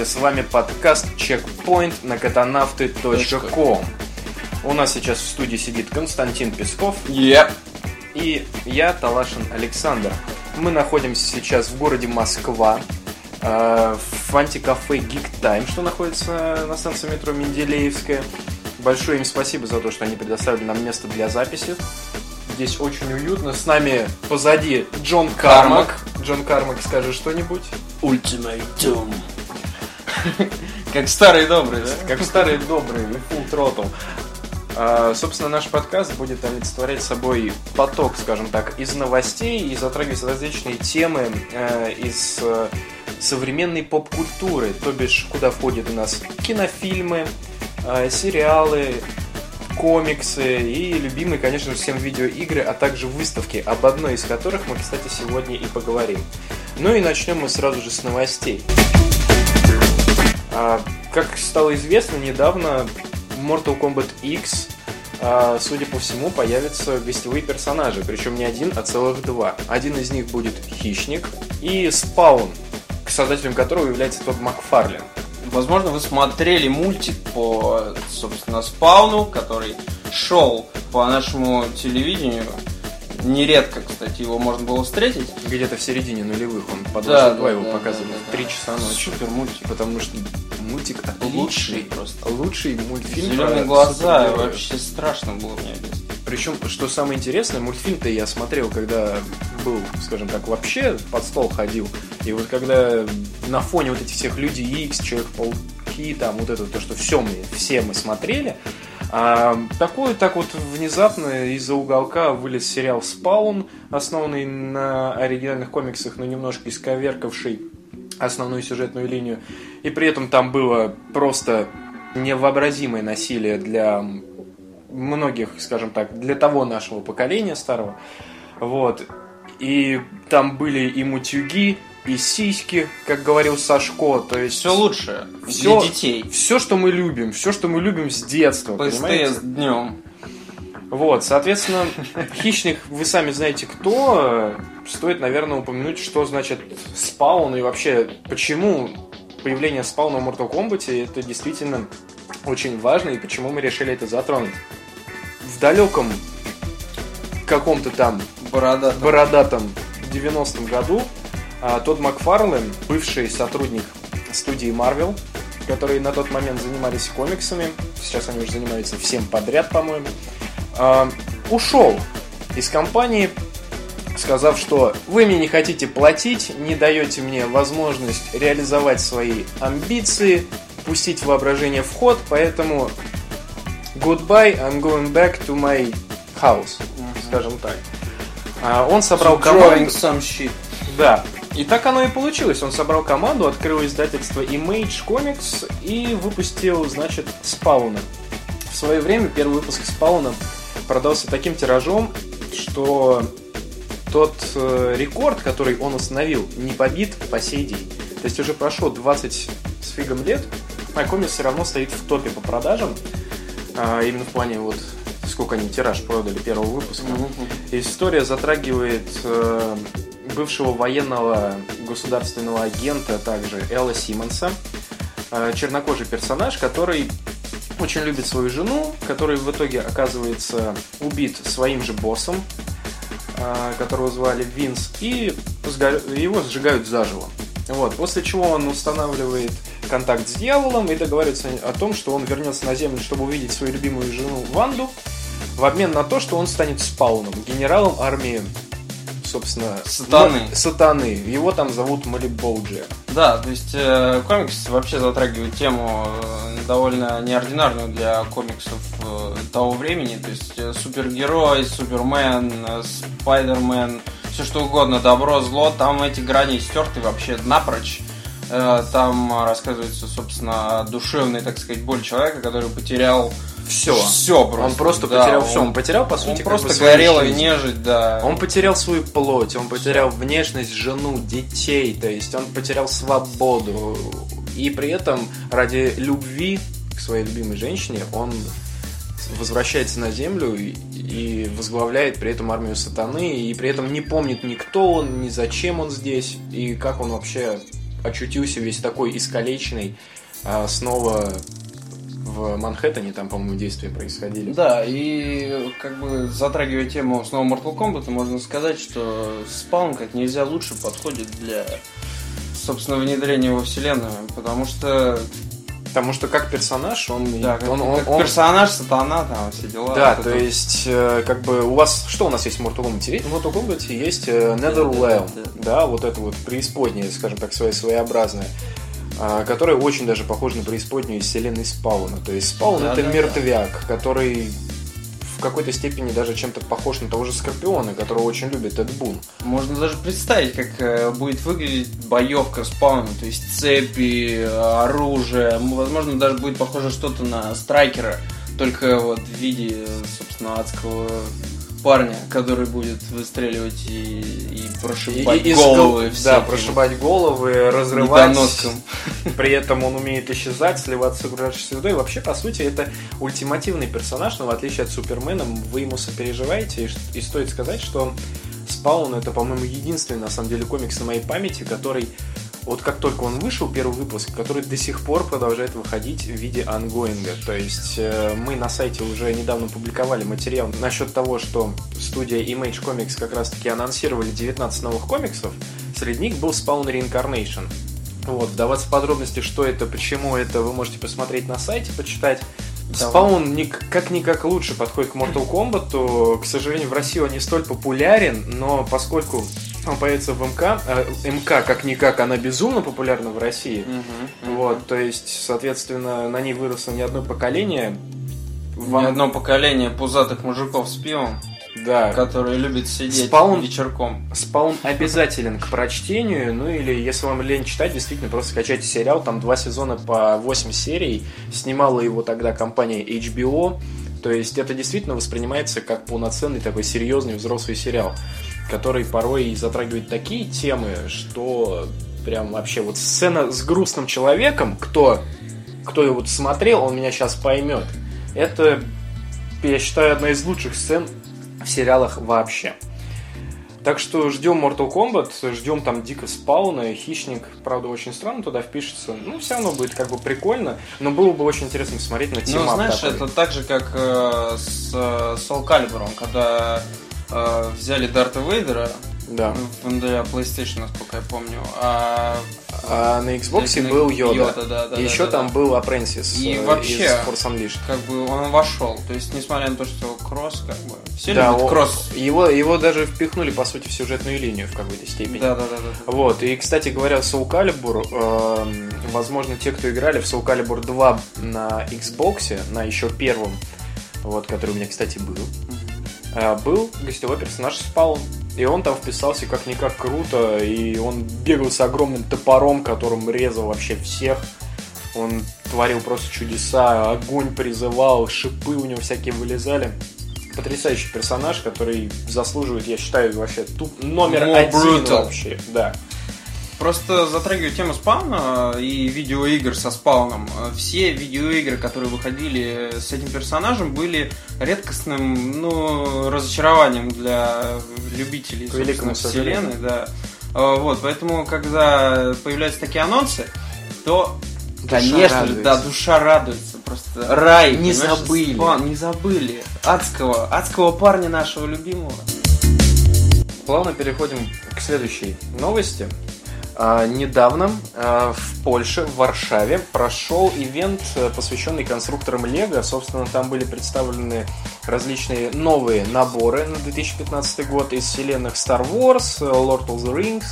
Здравствуйте, с вами подкаст Checkpoint на катанавты.ком. У нас сейчас в студии сидит Константин Песков Yep. и я, Талашин Александр. Мы находимся сейчас в городе Москва, э, в антикафе Geek Time, что находится на станции метро Менделеевская. Большое им спасибо за то, что они предоставили нам место для записи. Здесь очень уютно. С нами позади Джон Кармак. Джон Кармак, скажи что-нибудь. Ультиматум. Как старый добрый, да? Как старые добрые Full Throttle. А, собственно, наш подкаст будет олицетворять собой поток, скажем так, из новостей и затрагивать различные темы э, из э, современной поп-культуры, то бишь, куда входят у нас кинофильмы, э, сериалы, комиксы и любимые, конечно всем видеоигры, а также выставки, об одной из которых мы, кстати, сегодня и поговорим. Ну и начнем мы сразу же с новостей. А, Как стало известно, недавно Mortal Kombat X, а, судя по всему, появятся гостевые персонажи, причем не один, а целых два. Один из них будет Хищник и Спаун, создателем которого является тот Макфарлен. Возможно, вы смотрели мультик по, собственно, спауну, который шел по нашему телевидению. Нередко, кстати, его можно было встретить. Где-то в середине нулевых он по Да, 22 да, его да, показывали да, в да. 3 часа ночи. Супер мультик. Потому что мультик отличный. Лучший просто. Лучший мультфильм. Зеленые глаза, супергероев. вообще страшно было мне. Причем, что самое интересное, мультфильм-то я смотрел, когда был, скажем так, вообще под стол ходил. И вот когда на фоне вот этих всех Люди Икс, Человек-пауки, там вот это, то, что все мы, все мы смотрели, а, такой так вот внезапно из-за уголка вылез сериал «Спаун», основанный на оригинальных комиксах, но немножко исковеркавший основную сюжетную линию. И при этом там было просто невообразимое насилие для многих, скажем так, для того нашего поколения старого. Вот. И там были и мутюги, и сиськи, как говорил Сашко. То есть Все лучше Всё- для детей. все, что мы любим, все, что мы любим с детства. СТС днем. Вот, соответственно, хищник, вы сами знаете кто. Стоит, наверное, упомянуть, что значит спаун и вообще почему появление спауна в Mortal Kombat это действительно очень важно и почему мы решили это затронуть. В далеком каком-то там Борода. бородатом 90-м году Тодд Макфарлен, бывший сотрудник студии Marvel, которые на тот момент занимались комиксами, сейчас они уже занимаются всем подряд, по-моему, а, ушел из компании, сказав, что вы мне не хотите платить, не даете мне возможность реализовать свои амбиции, пустить воображение в ход, поэтому goodbye, I'm going back to my house, скажем так. А, Он собрал Drawing команду. some shit. Да. И так оно и получилось. Он собрал команду, открыл издательство Image Comics и выпустил, значит, Спауна. В свое время первый выпуск Спауна продался таким тиражом, что тот э, рекорд, который он установил, не побит по сей день. То есть уже прошло 20 с фигом лет, а комикс все равно стоит в топе по продажам. А, именно в плане вот сколько они тираж продали первого выпуска. История затрагивает э, бывшего военного государственного агента, также Элла Симмонса, Э, чернокожий персонаж, который очень любит свою жену, который в итоге оказывается убит своим же боссом, э, которого звали Винс, и его сжигают заживо. Вот, после чего он устанавливает контакт с дьяволом и договаривается о том, что он вернется на Землю, чтобы увидеть свою любимую жену Ванду, в обмен на то, что он станет спауном, генералом армии, собственно, Сатаны. Мо- сатаны. Его там зовут Малиболджи. Да, то есть э, комикс вообще затрагивает тему э, довольно неординарную для комиксов э, того времени. То есть э, супергерой, супермен, э, спайдермен, все что угодно, добро, зло, там эти грани стерты вообще напрочь. Э, там рассказывается, собственно, душевная, так сказать, боль человека, который потерял Все. все просто. Он просто Да, потерял он- все. Он потерял, по Он сути, как просто бы свою горел и жизнь. нежить, да. Он потерял свою плоть, он потерял внешность, жену, детей, то есть он потерял свободу. И при этом ради любви к своей любимой женщине он возвращается на землю и, и возглавляет при этом армию сатаны, и при этом не помнит ни кто он, ни зачем он здесь, и как он вообще очутился весь такой искалеченный, а, снова в Манхэттене, там, по-моему, действия происходили. Да, и как бы затрагивая тему снова Mortal Kombat, можно сказать, что спаун как нельзя лучше подходит для собственно, внедрения во вселенную, потому что Потому что как персонаж, он... Да, он, он, как он, персонаж, сатана, там, все дела. Да, то это... есть, э, как бы, у вас... Что у нас есть в Mortal Kombat? В Mortal Kombat есть э, Netherrealm, да, да, да. да, вот это вот преисподнее, скажем так, своя своеобразная а, которая очень даже похожа на преисподнюю из вселенной Спауна. То есть Спаун да, это да, мертвяк, да. который в какой-то степени даже чем-то похож на того же Скорпиона, которого очень любит Эд Бун. Можно даже представить, как э, будет выглядеть боевка спауна, то есть цепи, оружие, возможно, даже будет похоже что-то на Страйкера, только вот в виде, собственно, адского парня, который будет выстреливать и, и прошибать и, головы. Из, да, прошибать головы, разрывать. При этом он умеет исчезать, сливаться с окружающей средой. Вообще, по сути, это ультимативный персонаж, но в отличие от Супермена, вы ему сопереживаете. И, и стоит сказать, что Спаун это, по-моему, единственный, на самом деле, комикс на моей памяти, который вот как только он вышел, первый выпуск, который до сих пор продолжает выходить в виде ангоинга. То есть э, мы на сайте уже недавно публиковали материал насчет того, что студия Image Comics как раз-таки анонсировали 19 новых комиксов. Среди них был Spawn Reincarnation. Вот, вдаваться в подробности, что это, почему это, вы можете посмотреть на сайте, почитать. Спаун как-никак лучше подходит к Mortal Kombat. То, к сожалению, в России он не столь популярен, но поскольку он появится в МК, э, МК как-никак, она безумно популярна в России. Угу, угу. Вот, то есть, соответственно, на ней выросло не одно поколение. Не одно поколение пузатых мужиков с пивом. Да. Который любит сидеть спаун, вечерком. Спаун обязателен к прочтению, ну или если вам лень читать, действительно просто скачайте сериал, там два сезона по 8 серий, снимала его тогда компания HBO, то есть это действительно воспринимается как полноценный такой серьезный взрослый сериал, который порой затрагивает такие темы, что прям вообще вот сцена с грустным человеком, кто, кто его вот смотрел, он меня сейчас поймет. Это, я считаю, одна из лучших сцен в сериалах вообще. Так что ждем Mortal Kombat, ждем там дико спауна, хищник, правда, очень странно туда впишется. Ну, все равно будет как бы прикольно, но было бы очень интересно смотреть на тему. Ну, знаешь, такой. это так же, как э, с, с Soul Calibur, когда э, взяли Дарта Вейдера, да. Для PlayStation, насколько я помню. А, а на Xbox был Йода. Йода да, да, и еще да, там да. был Apprentice и э, вообще, из Force Unleashed. Как бы он вошел. То есть, несмотря на то, что кросс, как бы. Все да, любят кросс. Его, его даже впихнули, по сути, в сюжетную линию в какой-то степени. Да, да, да, да. Вот. И, кстати говоря, Soul Calibur, э, возможно, те, кто играли в Soul Calibur 2 на Xbox, на еще первом, вот, который у меня, кстати, был, э, был гостевой персонаж Спаун. И он там вписался как-никак круто, и он бегал с огромным топором, которым резал вообще всех. Он творил просто чудеса, огонь призывал, шипы у него всякие вылезали. Потрясающий персонаж, который заслуживает, я считаю, вообще тут номер More один brutal. вообще. Да. Просто затрагиваю тему спауна и видеоигр со спауном. Все видеоигры, которые выходили с этим персонажем, были редкостным ну, разочарованием для любителей собственно, вселенной. Да. А, вот, поэтому, когда появляются такие анонсы, то Душа Конечно радуется. же, да, душа радуется. Просто рай. Не забыли. Спан, не забыли. Адского, адского парня нашего любимого. Плавно переходим к следующей новости. А, недавно а, в Польше, в Варшаве, прошел ивент, э, посвященный конструкторам Лего. Собственно, там были представлены различные новые наборы на 2015 год из вселенных Star Wars, Lord of the Rings,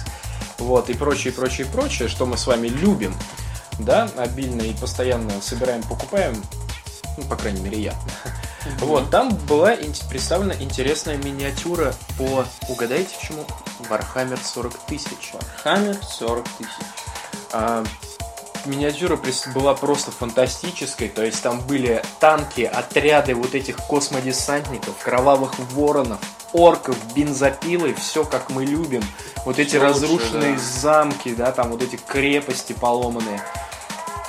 вот, и прочее, прочее, прочее, что мы с вами любим, да, обильно и постоянно собираем, покупаем, ну, по крайней мере, я. Mm-hmm. Вот, там была представлена интересная миниатюра по, угадайте, чему? Warhammer 40 тысяч. Warhammer 40 тысяч. А, миниатюра была просто фантастической, то есть там были танки, отряды вот этих космодесантников, кровавых воронов, орков, бензопилы, все как мы любим. Вот эти все разрушенные лучше, да. замки, да, там вот эти крепости поломанные.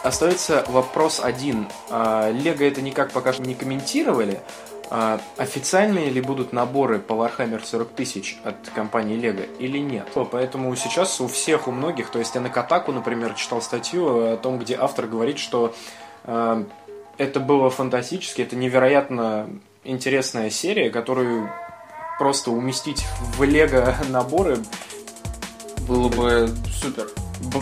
Остается вопрос один. А, Лего это никак пока что не комментировали, официальные ли будут наборы по Warhammer 40 тысяч от компании Lego или нет. Поэтому сейчас у всех, у многих, то есть я на Катаку, например, читал статью о том, где автор говорит, что э, это было фантастически, это невероятно интересная серия, которую просто уместить в Лего наборы было бы супер.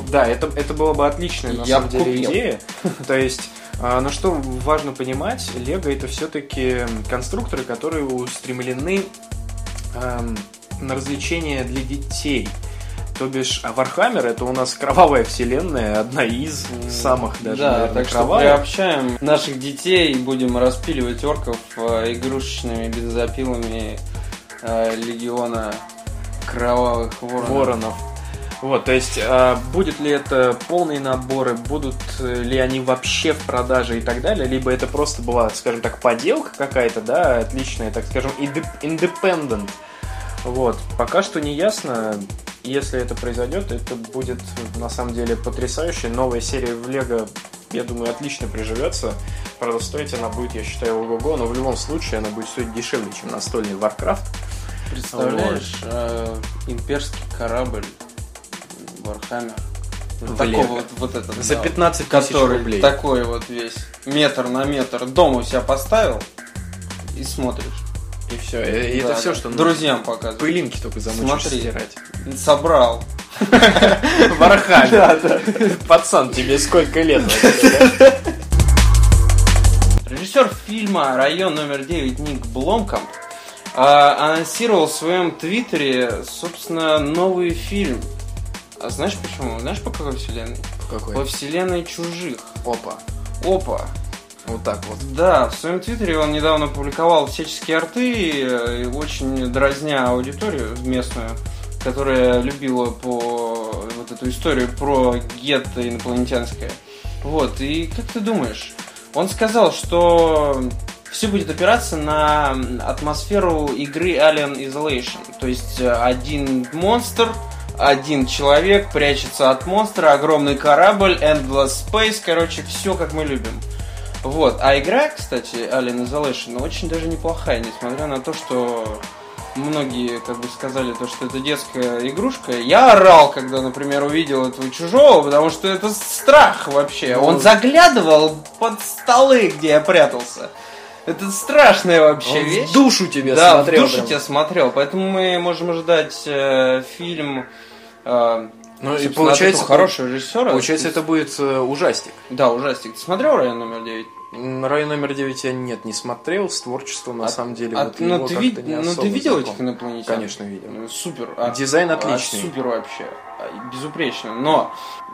Да, это, это было бы отличная на Я самом деле купил. идея. То есть а, Но что важно понимать, Лего это все-таки конструкторы, которые устремлены эм, на развлечения для детей. То бишь, а Warhammer это у нас кровавая вселенная, одна из самых даже, да, наверное, так что кровавых. приобщаем наших детей, будем распиливать орков э, игрушечными бензопилами э, легиона кровавых воронов. воронов. Вот, то есть, а, будет ли это полные наборы, будут э, ли они вообще в продаже и так далее, либо это просто была, скажем так, поделка какая-то, да, отличная, так скажем, independent. Вот, пока что не ясно, если это произойдет, это будет на самом деле потрясающе. Новая серия в Лего, я думаю, отлично приживется. Правда, стоить она будет, я считаю, ого-го, но в любом случае она будет стоить дешевле, чем настольный Warcraft. Представляешь, э, имперский корабль Warhammer. Вот В такого вот, вот этот, За да, 15 тысяч который рублей. такой вот весь метр на метр дом у себя поставил и смотришь. И все. И Да, это все, что нужно. друзьям показывать. Пылинки только замучишь Смотри. стирать. Собрал. Warhammer. Пацан, тебе сколько лет? Режиссер фильма «Район номер 9» Ник Бломкамп а, анонсировал в своем твиттере, собственно, новый фильм. А знаешь почему? Знаешь по какой вселенной? По Какой? вселенной чужих. Опа. Опа. Вот так вот. Да, в своем твиттере он недавно публиковал всяческие арты, э, очень дразня аудиторию местную, которая любила по вот эту историю про гетто инопланетянское. Вот, и как ты думаешь? Он сказал, что все будет опираться на атмосферу игры Alien Isolation. То есть э, один монстр, один человек прячется от монстра, огромный корабль, Endless Space, короче, все как мы любим. Вот. А игра, кстати, Alien Isolation, очень даже неплохая, несмотря на то, что многие как бы сказали то, что это детская игрушка. Я орал, когда, например, увидел этого чужого, потому что это страх вообще. Ну, Он заглядывал под столы, где я прятался. Это страшная вообще Он вещь. в душу тебе да, смотрел. в душу прям. тебя смотрел. Поэтому мы можем ожидать э, фильм. Э, Ну и получается, этого хорошего режиссера. Получается, это будет э, ужастик. Да, ужастик. Ты смотрел район номер 9? М, Район номер 9 я нет, не смотрел. С творчеством, на А- самом деле, а- вот ну, ты, не ну, ты видел знаком. этих инопланетян? Конечно, видел. Ну, Супер. А- Дизайн а, отличный. супер вообще. А, Безупречно. Но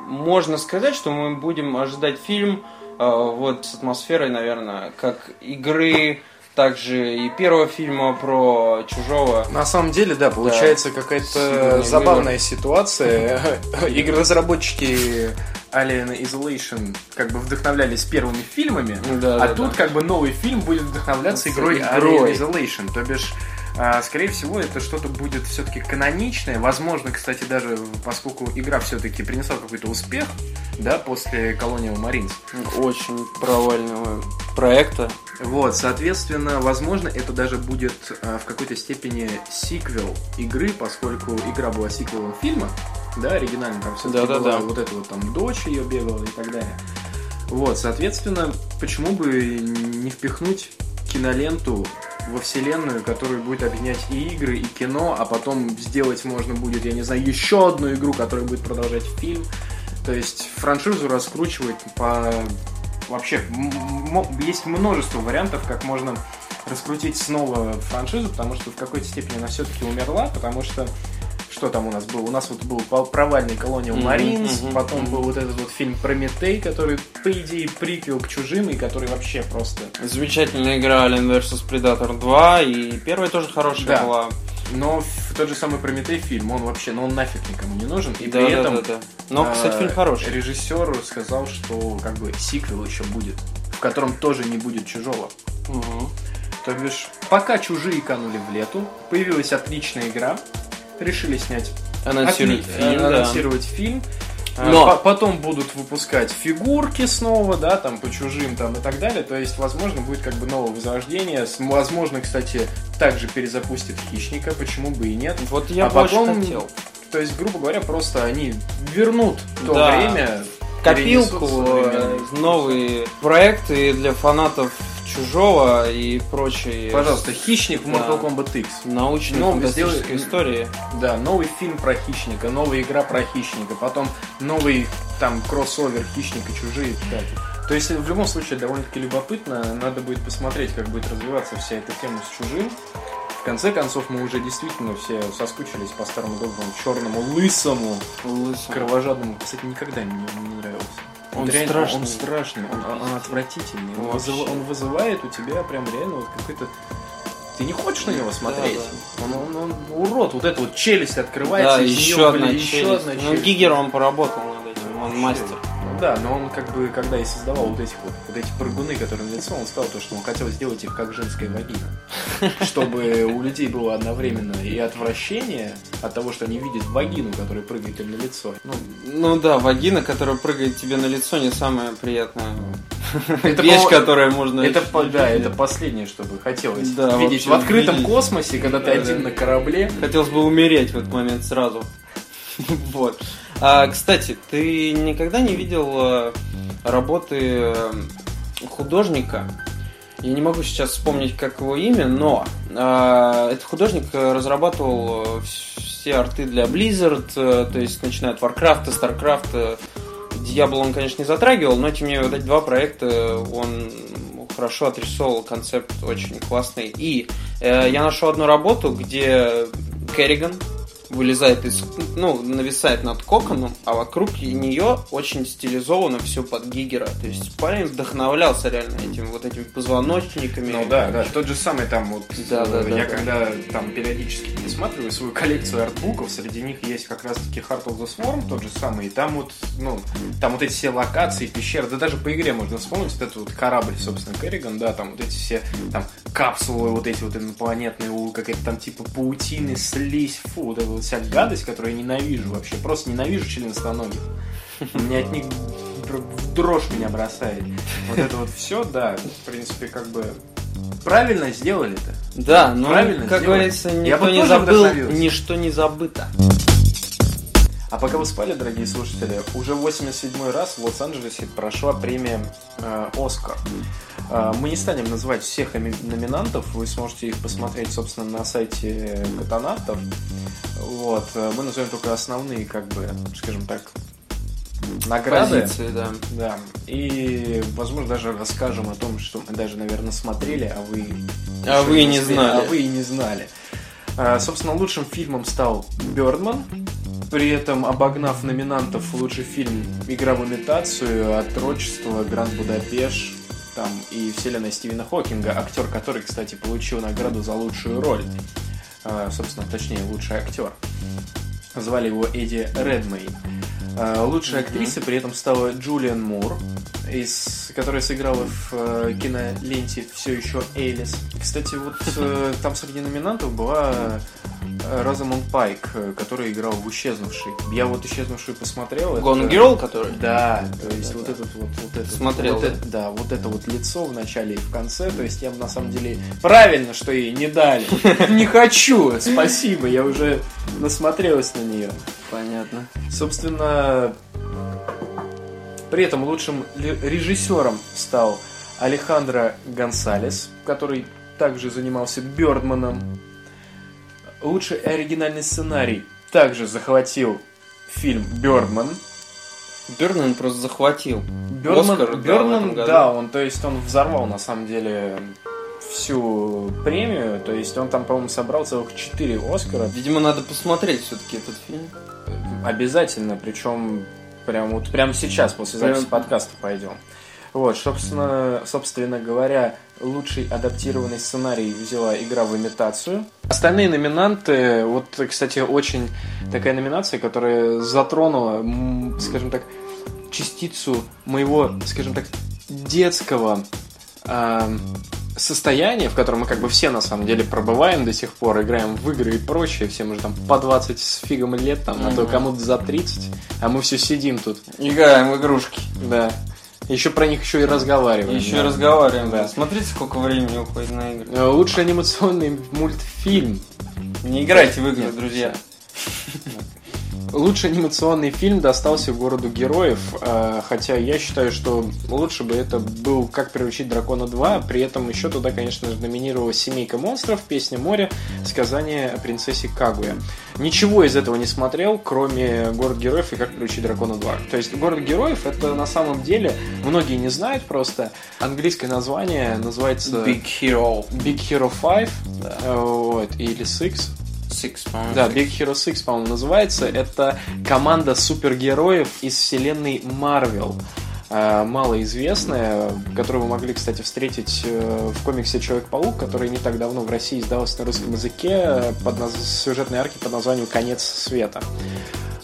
можно сказать, что мы будем ожидать фильм э, вот с атмосферой, наверное, как игры, также и первого фильма про чужого. На самом деле, да, получается Сильный какая-то забавная ситуация. Игроразработчики Alien Isolation как бы вдохновлялись первыми фильмами, Да, а да, тут да. как бы новый фильм будет вдохновляться С игрой игрой. Alien Isolation. То бишь, а, скорее всего, это что-то будет все-таки каноничное. Возможно, кстати, даже поскольку игра все-таки принесла какой-то успех, да, после Colonial Marines. Очень провального проекта. Вот, соответственно, возможно, это даже будет э, в какой-то степени сиквел игры, поскольку игра была сиквелом фильма, да, оригинально там все-таки Да-да-да. была вот эта вот там дочь ее бегала и так далее. Вот, соответственно, почему бы не впихнуть киноленту во вселенную, которая будет объединять и игры, и кино, а потом сделать можно будет, я не знаю, еще одну игру, которая будет продолжать фильм. То есть франшизу раскручивать по вообще есть множество вариантов, как можно раскрутить снова франшизу, потому что в какой-то степени она все-таки умерла, потому что что там у нас было? У нас вот был провальный Colonial Marines, мгм, потом мгм. был вот этот вот фильм Прометей, который, по идее, приквел к Чужим, и который вообще просто... Замечательная игра Alien vs Predator 2, и первая тоже хорошая Да. была. Но в тот же самый Прометей фильм, он вообще, ну он нафиг никому не нужен, и Да, при да, этом... да, да. Но, кстати, э, фильм хороший. Режиссер сказал, что как бы сиквел еще будет, в котором тоже не будет чужого. Мгм. То бишь, пока чужие канули в лету, появилась отличная игра, решили снять Анонсировать отли- фильм, э, да. анонсировать фильм. А, Но- по- потом будут выпускать фигурки снова, да, там по чужим там и так далее. То есть, возможно, будет как бы новое возрождение. Возможно, кстати, также перезапустит хищника, почему бы и нет. Вот я А потом- хотел. То есть, грубо говоря, просто они вернут то Да. время. Копилку, э, новые проекты для фанатов Чужого и прочей Пожалуйста, хищник в. Mortal Kombat X. научной фантастической сделай- истории. Да, новый фильм про хищника, новая игра про хищника, потом новый там кроссовер хищника чужие. То есть в любом случае довольно-таки любопытно. Надо будет посмотреть, как будет развиваться вся эта тема с чужим. В конце концов, мы уже действительно все соскучились по старому доброму черному лысому Лысый. кровожадному. Кстати, никогда мне не нравился. Он реально- страшный. Он страшный, он, он отвратительный. Он, Вообще. вызыва- он вызывает у тебя прям реально вот какой-то... Ты не хочешь на него смотреть? Он, он- он урод, вот эта вот челюсть открывается, Да, еще неё, одна блин, еще челюсть. одна Ну, челюсть. Гигер, он поработал над этим, он мастер. Да, но он как бы, когда и создавал вот этих вот, вот эти прыгуны, которые на лицо, он сказал то, что он хотел сделать их как женская вагина. Чтобы у людей было одновременно и отвращение от того, что они видят вагину, которая прыгает им на лицо. Ну, Ну да, вагина, которая прыгает тебе на лицо, не самая приятная Это, вещь, по- которая можно... это, по- да, это последнее, что бы хотелось Да, видеть вообще в открытом видеть. космосе, когда ты Да, один да. на корабле. Хотелось бы умереть в этот момент сразу. Вот. А, кстати, ты никогда не видел э, работы э, художника? Я не могу сейчас вспомнить, как его имя, но э, этот художник э, разрабатывал вс- все арты для Blizzard, то есть начиная от Warcraft, Starcraft. Diablo он, конечно, не затрагивал, но тем не менее вот эти два проекта он хорошо отрисовал концепт очень классный. И э, я нашел одну работу, где Керриган вылезает из, ну, нависает над коконом, а вокруг нее очень стилизовано все под Гигера. То есть парень вдохновлялся реально этими вот этими позвоночниками. Ну да, да, тот же самый там вот, Да, э, да, да, я да. когда там периодически пересматриваю свою коллекцию артбуков, среди них есть как раз таки Heart of the Swarm, тот же самый, и там вот, ну, там вот эти все локации, пещеры, да даже по игре можно вспомнить, вот этот вот корабль, собственно, Керриган, да, там вот эти все, там, капсулы вот эти вот инопланетные, какая-то там типа паутины, слизь, фу, вот эта вот вся гадость, которую я ненавижу вообще, просто ненавижу членистоногих. Меня от них дрожь меня бросает. Вот это вот все, да, в принципе, как бы правильно сделали это. Да, но, Правильно как сделали. говорится, никто не забыл, ничто не забыто. А пока вы спали, дорогие слушатели, уже 87 раз в Лос-Анджелесе прошла премия э, «Оскар». Э, мы не станем называть всех номинантов, вы сможете их посмотреть, собственно, на сайте Катанавтов. Вот. э, Мы назовем только основные, как бы, скажем так, награды. Позиции, да. Да. И, возможно, даже расскажем о том, что мы даже, наверное, смотрели, а вы... А вы и не успели, знали. А вы и не знали. А, Собственно, лучшим фильмом стал «Бёрдман», при этом обогнав номинантов лучший фильм «Игра в имитацию», «Отрочество», «Гранд Будапешт», там и вселенная Стивена Хокинга, актер, который, кстати, получил награду за лучшую роль. А, Собственно, точнее, лучший актер. Звали его Эдди Редмей. А, Лучшей актрисой при этом стала Джулиан Мур, из, которая сыграла в э, киноленте все еще Элис. Кстати, вот э, там среди номинантов была э, Розамонд Пайк, э, которая играла в «Исчезнувший». Я вот «Исчезнувший» посмотрел. это- Gone Girl, который? Да, то есть Да, вот да. этот вот, вот это, Смотрел, вот да? это- да, вот это вот лицо в начале и в конце, то есть я на самом деле правильно, что ей не дали. Не хочу, спасибо, я уже насмотрелась на нее. Понятно. Собственно, при этом лучшим режиссером стал Алехандро Гонсалес, который также занимался Бёрдманом. Лучший оригинальный сценарий также захватил фильм Бёрдман. Бёрнман просто захватил. Бёрдман, Оскар, Бёрдман, да, он, то есть он взорвал на самом деле всю премию, то есть он там, по-моему, собрал целых 4 Оскара. Видимо, надо посмотреть все-таки этот фильм. Обязательно, причем прям вот прямо сейчас, после Прям- записи подкаста пойдем. Вот, собственно, собственно говоря, лучший адаптированный сценарий взяла игра в имитацию. Остальные номинанты, вот, кстати, очень такая номинация, которая затронула, скажем так, частицу моего, скажем так, детского ам, состояние, в котором мы как бы все на самом деле пробываем до сих пор, играем в игры и прочее, всем уже там по 20 с фигом лет, там, а то кому-то за 30, а мы все сидим тут. Играем в игрушки. Да. Еще про них еще и разговариваем. Еще да. и разговариваем, да. Смотрите, сколько времени уходит на игры. Э, Лучший анимационный мультфильм. Не играйте в игры, друзья. Лучший анимационный фильм достался городу героев, э, хотя я считаю, что лучше бы это был «Как приручить дракона 2», при этом еще туда, конечно же, номинировалась «Семейка монстров», «Песня моря», «Сказание о принцессе Кагуя». Ничего из этого не смотрел, кроме «Город героев» и «Как приручить дракона 2». То есть «Город героев» это на самом деле, многие не знают просто, английское название называется Big Hero. Big Hero 5 Да. э, вот, или Six. Six, по-моему. Да, Big Hero 6, по-моему, называется. Это команда супергероев из вселенной Marvel. Э, Малоизвестная, которую вы могли, кстати, встретить э, в комиксе Человек-паук, который не так давно в России издался на русском языке под наз... сюжетной арки под названием «Конец света».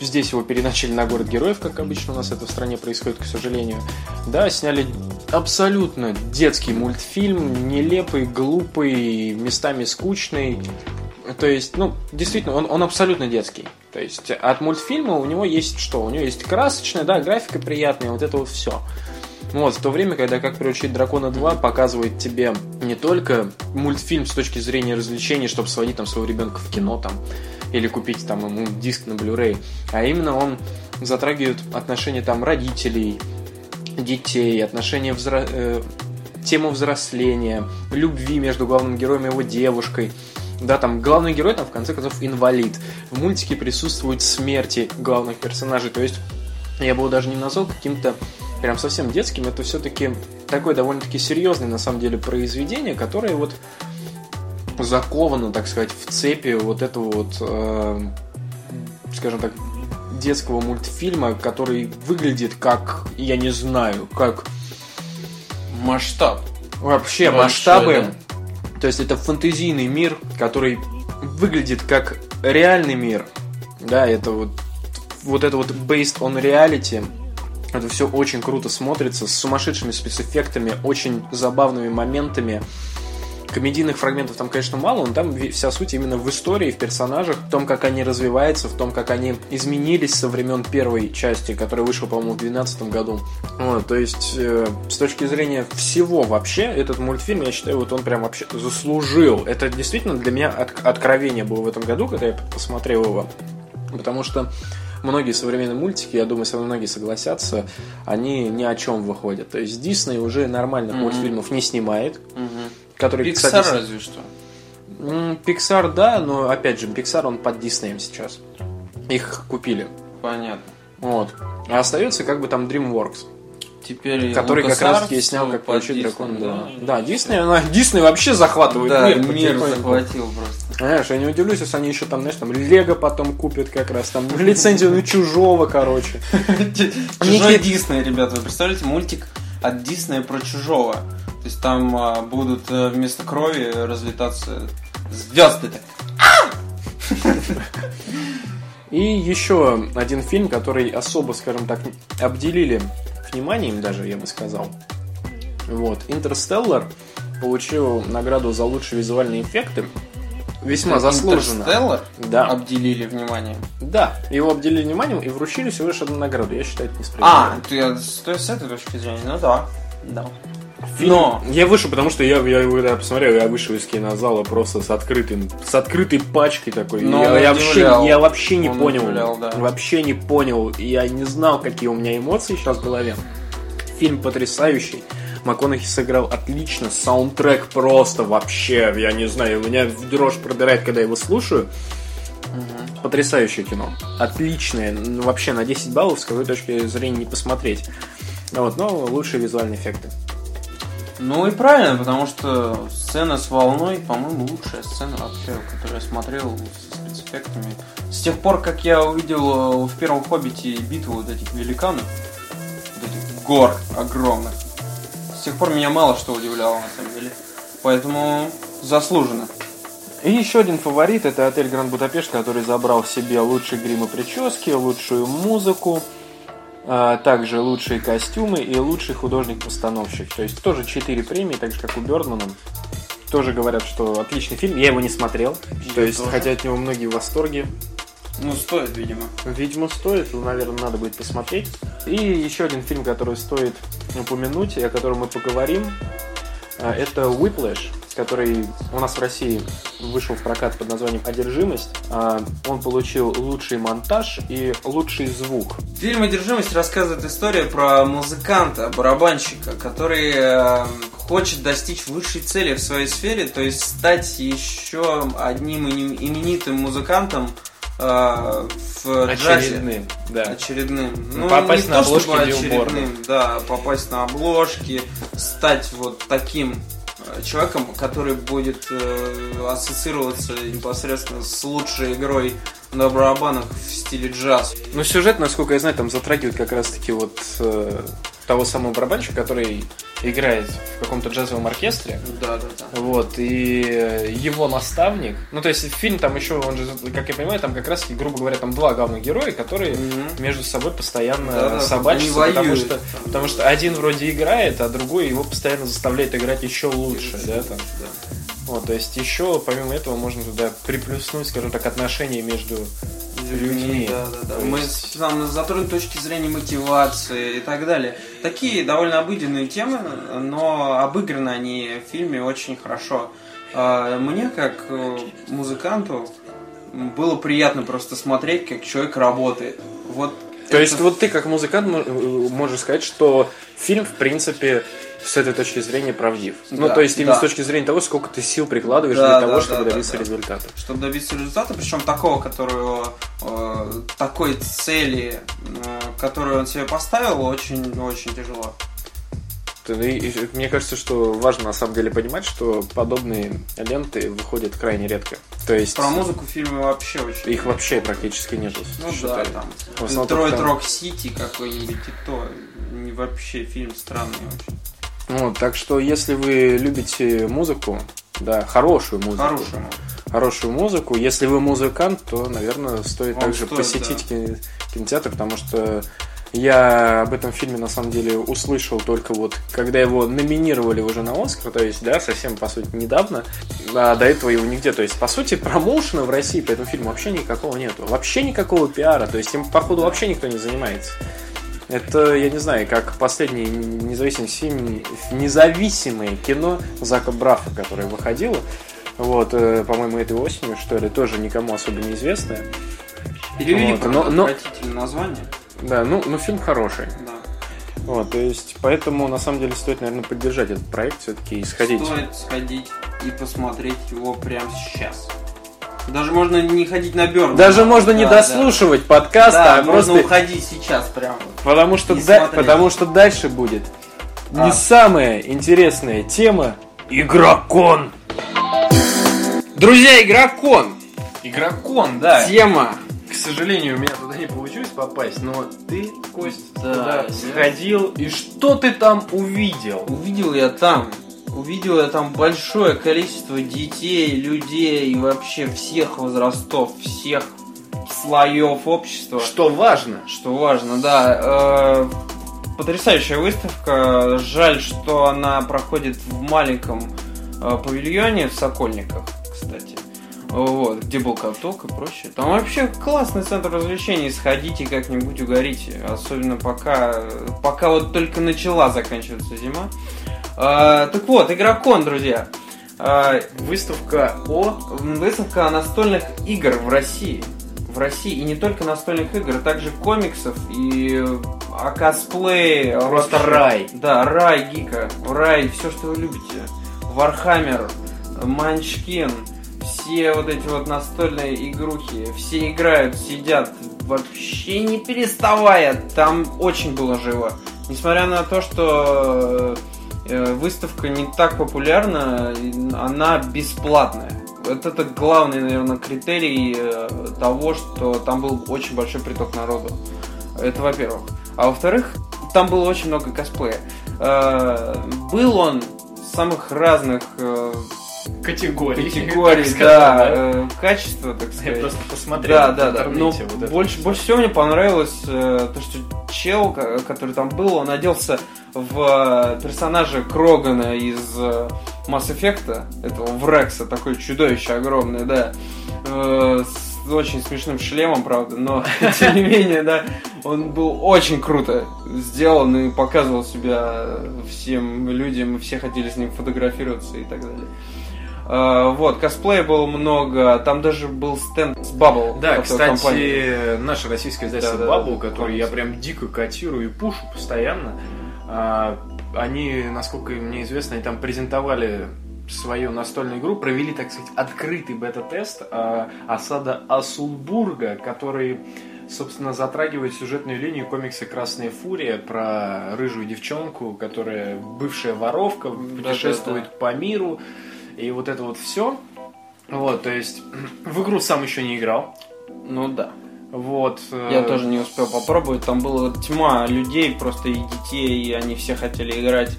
Здесь его переначали на город героев, как обычно у нас это в стране происходит, к сожалению. Да, сняли абсолютно детский мультфильм, нелепый, глупый, местами скучный. То есть, ну, действительно, он, он абсолютно детский. То есть, от мультфильма у него есть что? У него есть красочная, да, графика приятная, вот это вот все. Вот, в то время, когда «Как приручить дракона 2» показывает тебе не только мультфильм с точки зрения развлечений, чтобы сводить там своего ребенка в кино там, или купить там ему диск на Blu-ray, а именно он затрагивает отношения там родителей, детей, отношения взро... э, тему взросления, любви между главным героем и его девушкой. Да, там главный герой там в конце концов инвалид. В мультике присутствуют смерти главных персонажей. То есть я бы его даже не назвал каким-то прям совсем детским. Это все-таки такое довольно-таки серьезное на самом деле произведение, которое вот заковано, так сказать, в цепи вот этого вот, э, скажем так, детского мультфильма, который выглядит как, я не знаю, как Масштаб. вообще Большой, масштабы. То есть это фэнтезийный мир, который выглядит как реальный мир. Да, это вот вот это вот based on reality. Это все очень круто смотрится, с сумасшедшими спецэффектами, очень забавными моментами. Комедийных фрагментов там, конечно, мало, но там вся суть именно в истории, в персонажах, в том, как они развиваются, в том, как они изменились со времен первой части, которая вышла, по-моему, в 2012 году. Вот, то есть, э, с точки зрения всего вообще, этот мультфильм, я считаю, вот он прям вообще заслужил. Это действительно для меня от- откровение было в этом году, когда я посмотрел его. Потому что многие современные мультики, я думаю, со мной многие согласятся, они ни о чем выходят. То есть Дисней уже нормальных Мгм. мультфильмов не снимает, Угу. Которые, Pixar кстати, разве что. Pixar, да, но опять же, Pixar он под Диснеем сейчас. Их купили. Понятно. Вот. А остается как бы там DreamWorks, Теперь который как LucasArts раз таки снял как получить Disney, дракон. Да, да. Дисней, она, Дисней вообще захватывает Да, мир. мир захватил просто. Знаешь, я не удивлюсь, если они еще там, знаешь, там Лего потом купят как раз, там лицензию на чужого, короче. Чужой Дисней, ребята, вы представляете, мультик от Диснея про чужого. То есть там а, будут э, вместо крови разлетаться звезды. И еще один фильм, который особо, скажем так, обделили вниманием даже, я бы сказал. Вот. «Интерстеллар» получил награду за лучшие визуальные эффекты. Весьма заслуженно. Интерстеллар Да. обделили внимание. Да, его обделили вниманием и вручили всего лишь одну награду. Я считаю, это несправедливо. А, ты с, с этой точки зрения, ну да. Да. Фильм- Но Я вышел, потому что я, я когда посмотрел, я вышел из кинозала просто с открытым, с открытой пачкой такой. Но я, я вообще, я вообще не Он понял. удивлял, да. Вообще не понял. Я не знал, какие у меня эмоции сейчас в голове. Фильм потрясающий. МакКонахи сыграл отлично, саундтрек просто вообще, я не знаю, меня дрожь пробирает, когда его слушаю. Потрясающее кино. Отличное. Ну, Вообще на 10 баллов с какой точки зрения не посмотреть. Вот, но лучшие визуальные эффекты. Ну и правильно, потому что сцена с волной, по-моему, лучшая сцена вообще, которую я смотрел со спецэффектами. С тех пор, как я увидел э, в первом Хоббите битву вот этих великанов, вот этих гор огромных, с тех пор меня мало что удивляло на самом деле. Поэтому заслуженно. И еще один фаворит это отель Гранд Будапешт, который забрал себе лучшие грим и прически, лучшую музыку, также лучшие костюмы и лучший художник-постановщик. То есть тоже четыре премии, так же как у Бердмана. тоже говорят, что отличный фильм. Я его не смотрел. Я то есть, тоже. хотя от него многие в восторге. Ну, стоит, видимо. Видимо, стоит, но, наверное, надо будет посмотреть. И еще один фильм, который стоит упомянуть, и о котором мы поговорим, а, это Whiplash, который у нас в России вышел в прокат под названием «Одержимость». А, Он получил лучший монтаж и лучший звук. Фильм «Одержимость» рассказывает историю про музыканта, барабанщика, который э, хочет достичь высшей цели в своей сфере, то есть стать еще одним имен- именитым музыкантом э, в джазе. Очередным, да. Очередным. Ну, попасть не на то, чтобы обложки Billboard. очередным, да, попасть на обложки, стать вот таким человеком, который будет э, ассоциироваться непосредственно с лучшей игрой на барабанах в стиле джаз. Ну, сюжет, насколько я знаю, там затрагивает как раз-таки вот э, того самого барабанщика, который играет в каком-то джазовом оркестре. Да, да, да. Вот, и его наставник. Ну, то есть фильм там еще, он же, как я понимаю, там как раз, грубо говоря, там два главных героя, которые Мгм. между собой постоянно Да-да, собачатся, потому что, потому что один вроде играет, а другой его постоянно заставляет играть еще лучше, да, там. Да. Вот, то есть еще, помимо этого, можно туда приплюснуть, скажем так, отношения между людьми. Да, да, да. Мы там затронем точки зрения мотивации и так далее. Такие довольно обыденные темы, но обыграны они в фильме очень хорошо. А, Мне, как э, музыканту, было приятно просто смотреть, как человек работает. Вот То это- есть вот ты как музыкант э, можешь сказать, что фильм, в принципе, с этой точки зрения правдив. ну, Да, то есть именно да. с точки зрения того, сколько ты сил прикладываешь Да, для того, да, чтобы да, добиться да, результата. чтобы добиться результата, причем такого, которого э, такой цели, э, которую он себе поставил, очень-очень тяжело. То- и- и мне кажется, что важно на самом деле понимать, что подобные ленты выходят крайне редко. То есть Про музыку в фильме вообще очень. их вообще практически нету. Ну считаю. да, там. Детройт Рок Сити какой-нибудь и то. Не вообще фильм странный очень. Вот, так что если вы любите музыку, да, хорошую музыку, Хороший. хорошую музыку. Если вы музыкант, то, наверное, стоит Вам также стоит, посетить кино- кинотеатр, потому что я об этом фильме на самом деле услышал только вот, когда его номинировали уже на Оскар, то есть, да, совсем, по сути, недавно, а до этого его нигде. То есть, по сути, промоушена в России по этому фильму вообще никакого нету. Вообще никакого пиара, то есть, им, походу, вообще никто не занимается. Это, я не знаю, как последний независимый фильм, независимое кино Зака Брафа, которое выходило. Вот, э, по-моему, этой осенью, что ли, тоже никому особо неизвестное. Перевели Вот, но- но- название. Да, ну, ну фильм хороший. Да. Вот, то есть, поэтому, на самом деле, стоит, наверное, поддержать этот проект все-таки и сходить. Стоит сходить и посмотреть его прямо сейчас. Даже можно не ходить на Берн. Даже можно не дослушивать подкаст, Да, а можно просто... уходить сейчас прямо. Потому что, да- потому что дальше будет не А. самая интересная тема Игрокон. Друзья, игрокон! Игрокон, да. Тема. К сожалению, у меня туда не получилось попасть, но ты, Кость, Да, туда я- сходил, и что ты там увидел? Увидел я там, увидел я там большое количество детей, людей и вообще всех возрастов, всех слоев общества. Что важно? Что важно, да. э, Потрясающая выставка. Жаль, что она проходит в маленьком э, павильоне в Сокольниках, кстати. Вот, где был каток и прочее. Там вообще классный центр развлечений. Сходите как-нибудь угорите. Особенно пока, пока вот только начала заканчиваться зима. Э, так вот, игрокон, друзья. Э, Выставка о... Выставка настольных игр в России. В России. И не только настольных игр, а также комиксов и э, а косплей. Просто вообще. рай. Да, рай гика. Рай, все, что вы любите. Warhammer, Munchkin, все вот эти вот настольные игрухи. Все играют, сидят, вообще не переставая. Там очень было живо. Несмотря на то, что выставка не так популярна, она бесплатная. Вот это главный, наверное, критерий э, того, что там был очень большой приток народу. Это во-первых. А во-вторых, там было очень много косплея. Э, Был он самых разных э, Категорий. категорий, так да, сказать, э, качества, так Я сказать. просто посмотрел Да, да, да. Но интернете вот это больше, всё. больше всего мне понравилось э, то, что чел, который там был, он оделся в э, персонажа Крогана из э, Mass Effect, этого Врекса, такое чудовище огромное, да, э, с очень смешным шлемом, правда, но тем не менее, да, он был очень круто сделан и показывал себя всем людям, и все хотели с ним фотографироваться и так далее. Uh, вот, косплея было много, там даже был стенд с Bubble. Да, кстати, компании. наше российское издательство да, Bubble, да, который я прям дико котирую и пушу постоянно, uh, они, насколько мне известно, они там презентовали свою настольную игру, провели, так сказать, открытый бета-тест uh, осада Асулбурга, который собственно, затрагивает сюжетную линию комикса «Красная фурия» про рыжую девчонку, которая бывшая воровка, путешествует да, да, да. по миру, и вот это вот все. Вот, то есть в игру сам еще не играл. Ну да. Вот. Э, Я тоже не успел попробовать. Там была тьма людей, просто и детей, и они все хотели играть.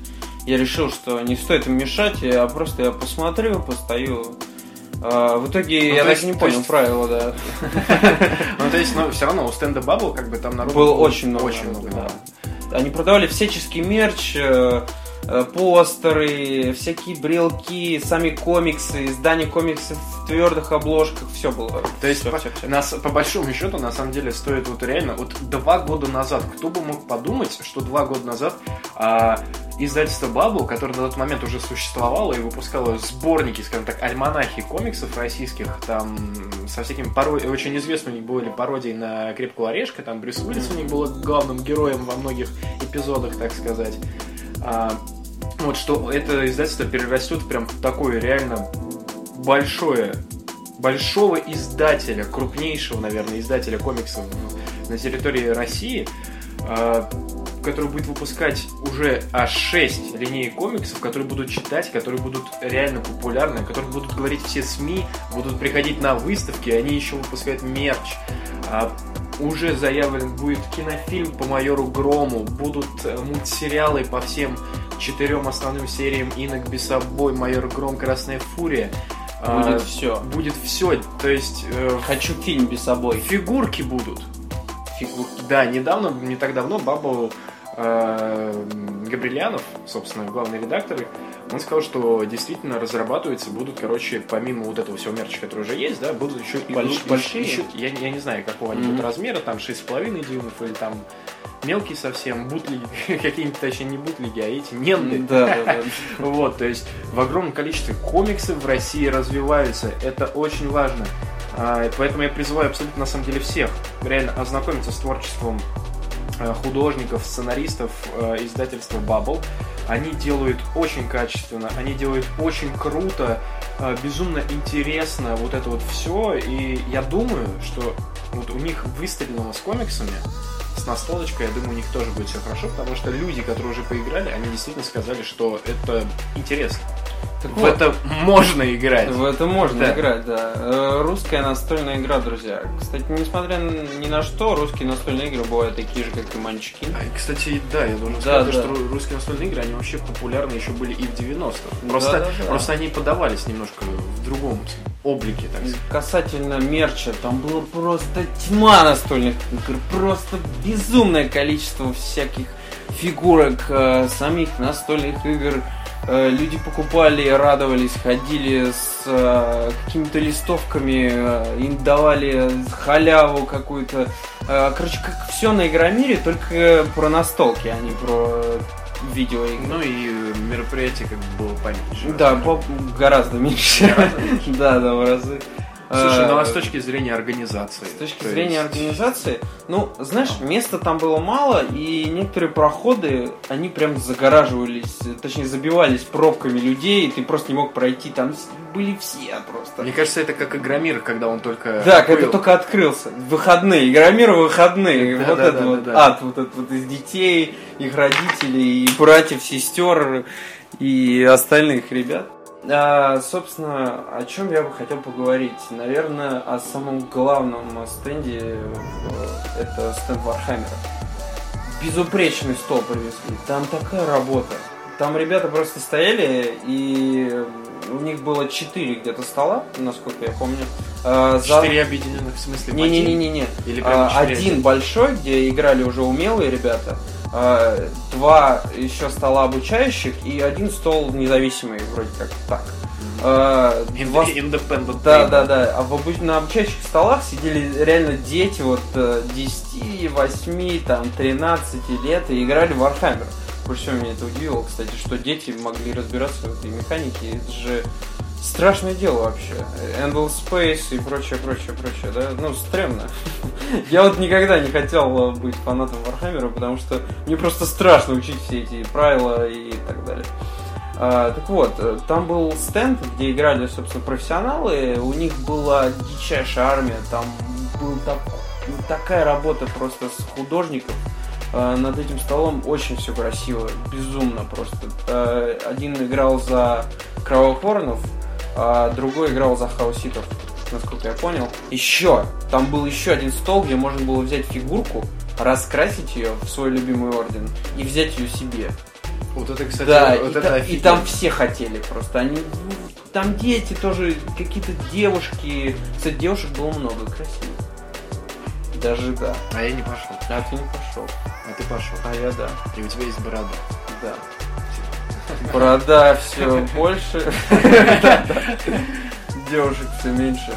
Я решил, что не стоит им мешать, а просто я посмотрю, постою. А, в итоге ну, я даже не понял есть... правила, да. Ну, то есть, но все равно у стенда Bubble как бы там народу было очень много. Очень много, да. Они продавали всяческий мерч, Э, постеры, всякие брелки, сами комиксы, издание комиксов в твердых обложках, все было. То есть, все, по, все, все. Нас, по большому счету, на самом деле, стоит вот реально, вот два года назад, кто бы мог подумать, что два года назад а, издательство Bubble, которое на тот момент уже существовало и выпускало сборники, скажем так, альманахи комиксов российских, там со всякими пародиями, очень известны у них были пародии на Крепкого Орешка, там Брюс Уиллис у них был главным героем во многих эпизодах, так сказать. А, вот что это издательство перерастет прям в такое реально большое, большого издателя, крупнейшего, наверное, издателя комиксов на территории России, а, который будет выпускать уже аж 6 линеек комиксов, которые будут читать, которые будут реально популярны, о которых будут говорить все СМИ, будут приходить на выставки, они еще выпускают мерч. А, уже заявлен будет кинофильм по майору Грому, будут э, мультсериалы по всем четырем основным сериям Инок Бесобой, Майор Гром, Красная Фурия. Будет а, все. Будет все. То есть... Э, Хочу фильм Бесобой. Фигурки будут. Фигурки. Да, недавно, не так давно Бабу э, Габрилянов, собственно, главный редактор, он сказал, что действительно разрабатываются, будут, короче, помимо вот этого всего мерча, который уже есть, да, будут еще Больш, большие. Еще, я, я не знаю, какого они mm-hmm. будут размера, там 6,5 дюймов или там мелкие совсем, бутлиги, какие-нибудь, точнее, не бутлиги, а эти ненды. Да, да, да. Вот, то есть в огромном количестве комиксы в России развиваются, это очень важно. А, поэтому я призываю абсолютно, на самом деле, всех реально ознакомиться с творчеством художников, сценаристов э, издательства Bubble. Они делают очень качественно, они делают очень круто, э, безумно интересно вот это вот все. И я думаю, что вот у них выстрелено с комиксами, с настолочкой, я думаю, у них тоже будет все хорошо, потому что люди, которые уже поиграли, они действительно сказали, что это интересно. Так в вот, это можно играть. В это можно да. играть, да. Э, русская настольная игра, друзья. Кстати, несмотря ни на что, русские настольные игры бывают такие же, как и манчики. А, кстати, да, я должен да, сказать, да. что русские настольные игры, они вообще популярны еще были и в 90-х. Просто, да, да, да. просто они подавались немножко в другом облике, так сказать. Касательно мерча, там было просто тьма настольных игр, просто безумное количество всяких фигурок, э, самих настольных игр, люди покупали, радовались, ходили с э, какими-то листовками, э, им давали халяву какую-то. Э, короче, как все на Игромире, только про настолки, а не про видеоигры. Ну и мероприятие как бы было поменьше. Да, по- гораздо меньше. Гораздо меньше. да, да, в разы. Слушай, ну а с точки зрения организации? С точки зрения есть... организации, ну, знаешь, места там было мало, и некоторые проходы, они прям загораживались, точнее, забивались пробками людей, и ты просто не мог пройти, там были все просто. Мне кажется, это как Игромир, когда он только... Да, открыл. когда только открылся. Выходные, Игромир выходные. Да, вот да, это да, вот да, ад, вот этот вот из детей, их родителей, и братьев, сестер, и остальных ребят. А, собственно, о чем я бы хотел поговорить? Наверное, о самом главном стенде. Э, это стенд Warhammer а. Безупречный стол привезли. Там такая работа. Там ребята просто стояли, и у них было четыре где-то стола, насколько я помню. за- Четыре объединенных в смысле Не-не-не-не. один? А, Один отдельно? большой, где играли уже умелые ребята, а, два еще стола обучающих и один стол независимый, вроде как так. А, два- Independent Да, да, да. А в обу- на обучающих столах сидели реально дети вот э, 10, 8, там, 13 лет и играли в Warhammer. Больше всего меня это удивило, кстати, что дети могли разбираться в этой механике. Это же страшное дело вообще. Endless Space и прочее, прочее, прочее, да? Ну, стрёмно. Я вот никогда не хотел э, быть фанатом Warhammer, потому что мне просто страшно учить все эти правила и так далее. А, так вот, э, там был стенд, где играли, собственно, профессионалы. У них была дичайшая армия, там была такая работа просто с художников. А, над этим столом очень все красиво, безумно просто. А, один играл за Кровавых Воронов, а другой играл за Хауситов, насколько я понял. Еще, там был еще один стол, где можно было взять фигурку, раскрасить ее в свой любимый орден и взять ее себе. Вот это, кстати, Да, вот и, это та- и там все хотели просто. Они, ну, там дети тоже, какие-то девушки. Кстати, девушек было много, красивых. Даже да. А я не пошел. А ты не пошел. А ты пошел. А я да. И у тебя есть борода. Да. Борода все больше. Девушек все меньше.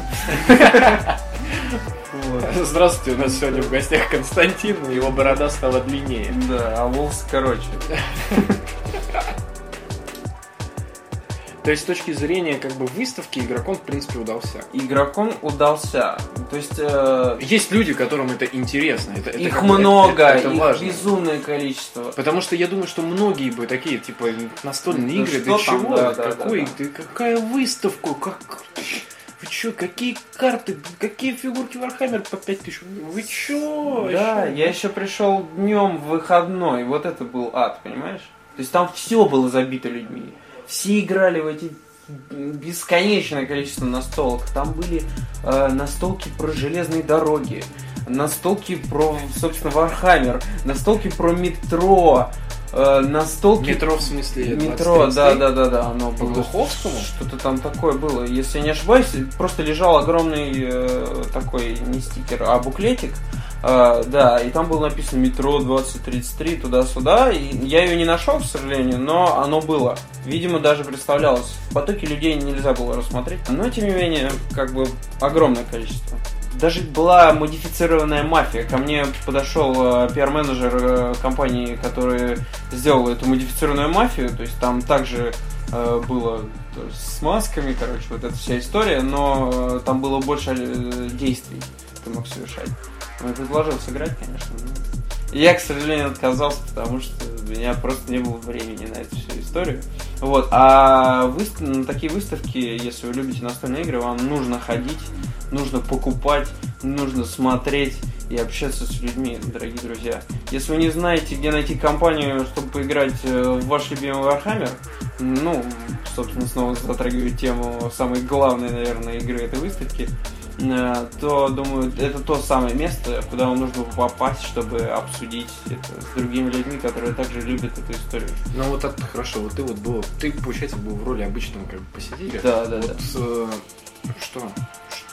Здравствуйте, у нас сегодня в гостях Константин, и его борода стала длиннее. Да, а волос короче. То есть, с точки зрения как бы выставки, игроком, в принципе, удался. Игроком удался. То есть э, Есть люди, которым это интересно. Это, это их бы- много, это- это их важно. безумное количество. Потому что я думаю, что многие бы такие, типа, настольные Ну игры, ты там, чего? да, да, Какой, да, да. ты какая выставка? Как... Вы чё, какие карты, какие фигурки Warhammer по 5000? Вы чё? Да, я еще пришел днем в выходной, вот это был ад, понимаешь? То есть там все было забито людьми. Все играли в эти бесконечное количество настолок. Там были э, настолки про железные дороги, настолки про, собственно, Warhammer, настолки про метро, э, настолки... Метро в смысле? Метро, 2033? да, да, да, да, оно По было. Глуховскому? Что-то там такое было. Если я не ошибаюсь, просто лежал огромный э, такой, не стикер, а буклетик. Э, да, и там было написано метро 2033 туда-сюда. И я ее не нашел, к сожалению, но оно было. Видимо, даже представлялось. В потоке людей нельзя было рассмотреть. Но, тем не менее, как бы огромное количество. Даже была модифицированная мафия. Ко мне подошел э, пиар-менеджер э, компании, которая сделала эту модифицированную мафию. То есть там также э, было с масками, короче, вот эта вся история, но э, там было больше действий, ты мог совершать. Он мне предложил сыграть, конечно. но Я, к сожалению, отказался, потому что у меня просто не было времени на эту всю историю. Вот. А выс- на такие выставки, если вы любите настольные игры, вам нужно ходить, нужно покупать, нужно смотреть и общаться с людьми, дорогие друзья. Если вы не знаете, где найти компанию, чтобы поиграть э, в ваш любимый Warhammer, ну, собственно, снова затрагиваю тему самой главной, наверное, игры этой выставки, то, думаю, это то самое место, куда вам нужно попасть, чтобы обсудить это с другими людьми, которые также любят эту историю. Ну вот это хорошо, вот ты вот был, ты, получается, был в роли обычного как бы посетителя. Да, да, вот, да. э, что?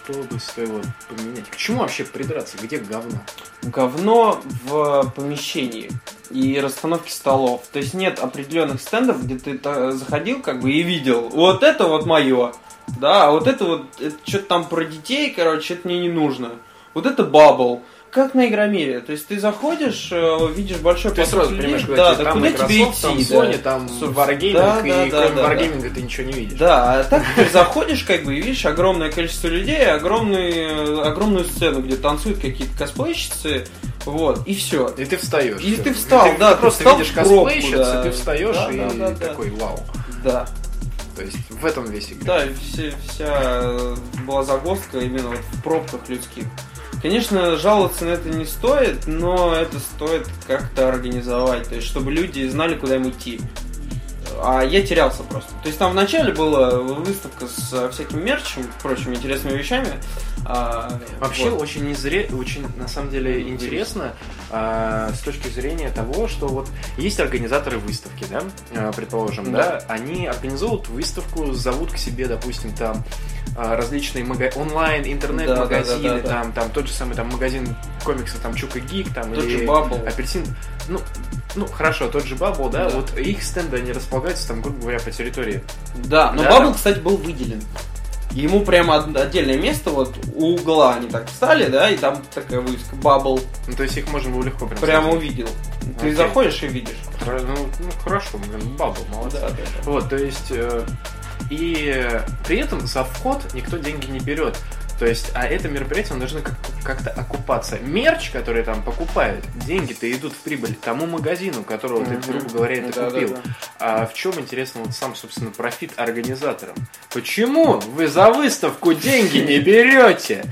Что бы стоило поменять? К чему вообще придраться? Где говно? говно в помещении и расстановке столов. То есть нет определенных стендов, где ты заходил как бы и видел, вот это вот мое, да, а вот это вот что-то там про детей, короче, это мне не нужно. Вот это бабл. Как на Игромире. То есть ты заходишь, э, видишь большой Ты сразу людей, понимаешь, куда да, тебе да, там куда тебе Microsoft, там идти, Sony, да. там Собственно, Wargaming, да, и да, да, кроме да, Wargaming ты ничего не видишь. Да, а так ты заходишь, как бы, и видишь огромное количество людей, огромный, э, огромную сцену, где танцуют какие-то косплейщицы, вот, и все. И ты встаешь. И ты встал, ты, да, ты просто встал видишь косплейщиц, да. и ты встаешь Да, и да, да, да. такой вау. Да. То есть в этом весь игра. Да, все, вся э, была загвоздка именно вот в пробках людских. Конечно, жаловаться на это не стоит, но это стоит как-то организовать, то есть чтобы люди знали, куда им идти. А я терялся просто. То есть там вначале была выставка с э, всяким мерчем, прочими интересными вещами, А, Вообще вот. очень незре... очень на самом деле интересно а, с точки зрения того, что вот есть организаторы выставки, да, а, предположим, да. Да. они организуют выставку, зовут к себе, допустим, там а, различные мага- онлайн, интернет-магазины, Да, да, да, да, да. там, там тот же самый там магазин комиксов, там Чука Гик, там Тот или же Bubble. Апельсин, ну, ну хорошо, тот же Bubble, да, Да. вот их стенды они располагаются там, грубо говоря, по территории. Да, но Да, Bubble, да. кстати, был выделен. Ему прямо отдельное место, вот у угла они так встали, да, и там такая вывеска Bubble. Ну, то есть их можно было легко прям Прямо увидел. Ты Окей. заходишь и видишь. Ну, ну, хорошо, Bubble, молодец. Да, да, да. Вот, то есть, э, и при этом за вход никто деньги не берет. То есть, а это мероприятие, оно должно как- как-то окупаться. Мерч, который там покупают, деньги-то идут в прибыль тому магазину, которого ты, Мгм. грубо говоря, это Да, купил. да. А в чем, интересно, вот сам, собственно, профит организаторам? Почему вы за выставку деньги не берете?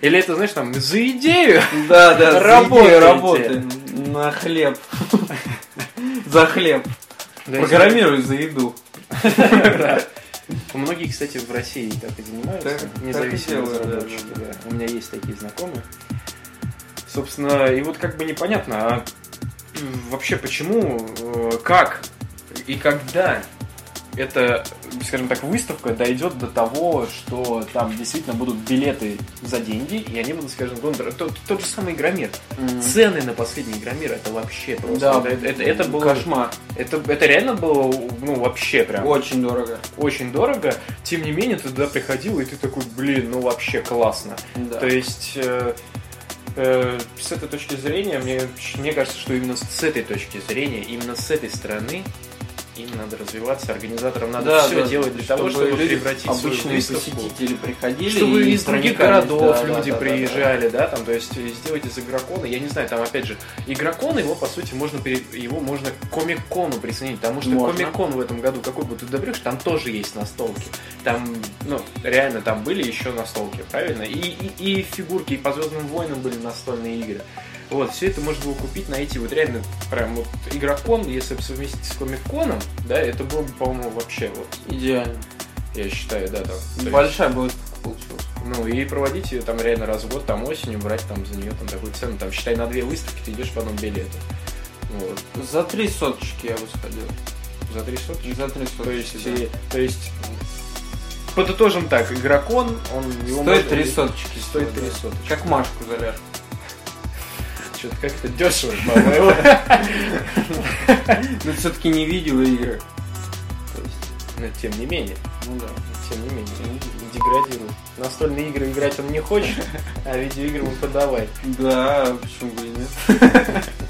Или это, знаешь, там, за идею? Да, да, Работаете. работаем. На хлеб. За хлеб. Программирую за еду. Да. Многие, кстати, в России так и занимаются, Так- так и независимые делают, да, да. У меня есть такие знакомые. Собственно, и вот как бы непонятно, а вообще почему, э, как и когда эта, скажем так, выставка дойдет до того, что там действительно будут билеты за деньги, и они будут, скажем, тот, тот же самый Игромир. Цены на последний Игромир, это вообще просто... Да, это, это, это было... кошмар. Это, это реально было, ну, вообще прям Очень дорого. очень дорого, тем не менее ты туда приходил, и ты такой, блин, ну вообще классно. Да. То есть, э, э, с этой точки зрения, мне, мне кажется, что именно с этой точки зрения, именно с этой стороны, им надо развиваться, организаторам надо Да, все да, делать для того, чтобы люди, превратить свою обычные выставку. посетители приходили чтобы из других городов Да, да, люди да, да, приезжали, да, там, то есть сделать из игрокона, я не знаю, там опять же, игрокон его по сути можно его можно к комик-кону присоединить, потому что комик-кон в этом году какой бы ты добрешь, там тоже есть настолки, там, ну, реально там были еще настолки, правильно, и, и, и фигурки, и по Звездным войнам были настольные игры. Вот, все это можно было купить, найти. Вот реально, прям вот игрокон, если бы совместить с комик-коном, да, это было бы, по-моему, вообще вот. Идеально. я считаю, да, там. есть- Большая будет получилась. ну и проводить ее там реально раз в год, там осенью, брать там за нее там такую цену, там считай на две выставки ты идешь по одному билету. Вот. За три соточки я бы сходил. За три сотки. За три То есть, соточки, да. и- то есть, подытожим так, игрокон, он Стоит три соточки. Стоит три да. соточки. Как Машку заряжку. Что-то как-то дешево, по-моему. Но все-таки не видеоигры. Но тем не менее, Ну да. тем не менее, деградирует. Настольные игры играть он не хочет, а видеоигры ему подавай. Да, почему бы и нет.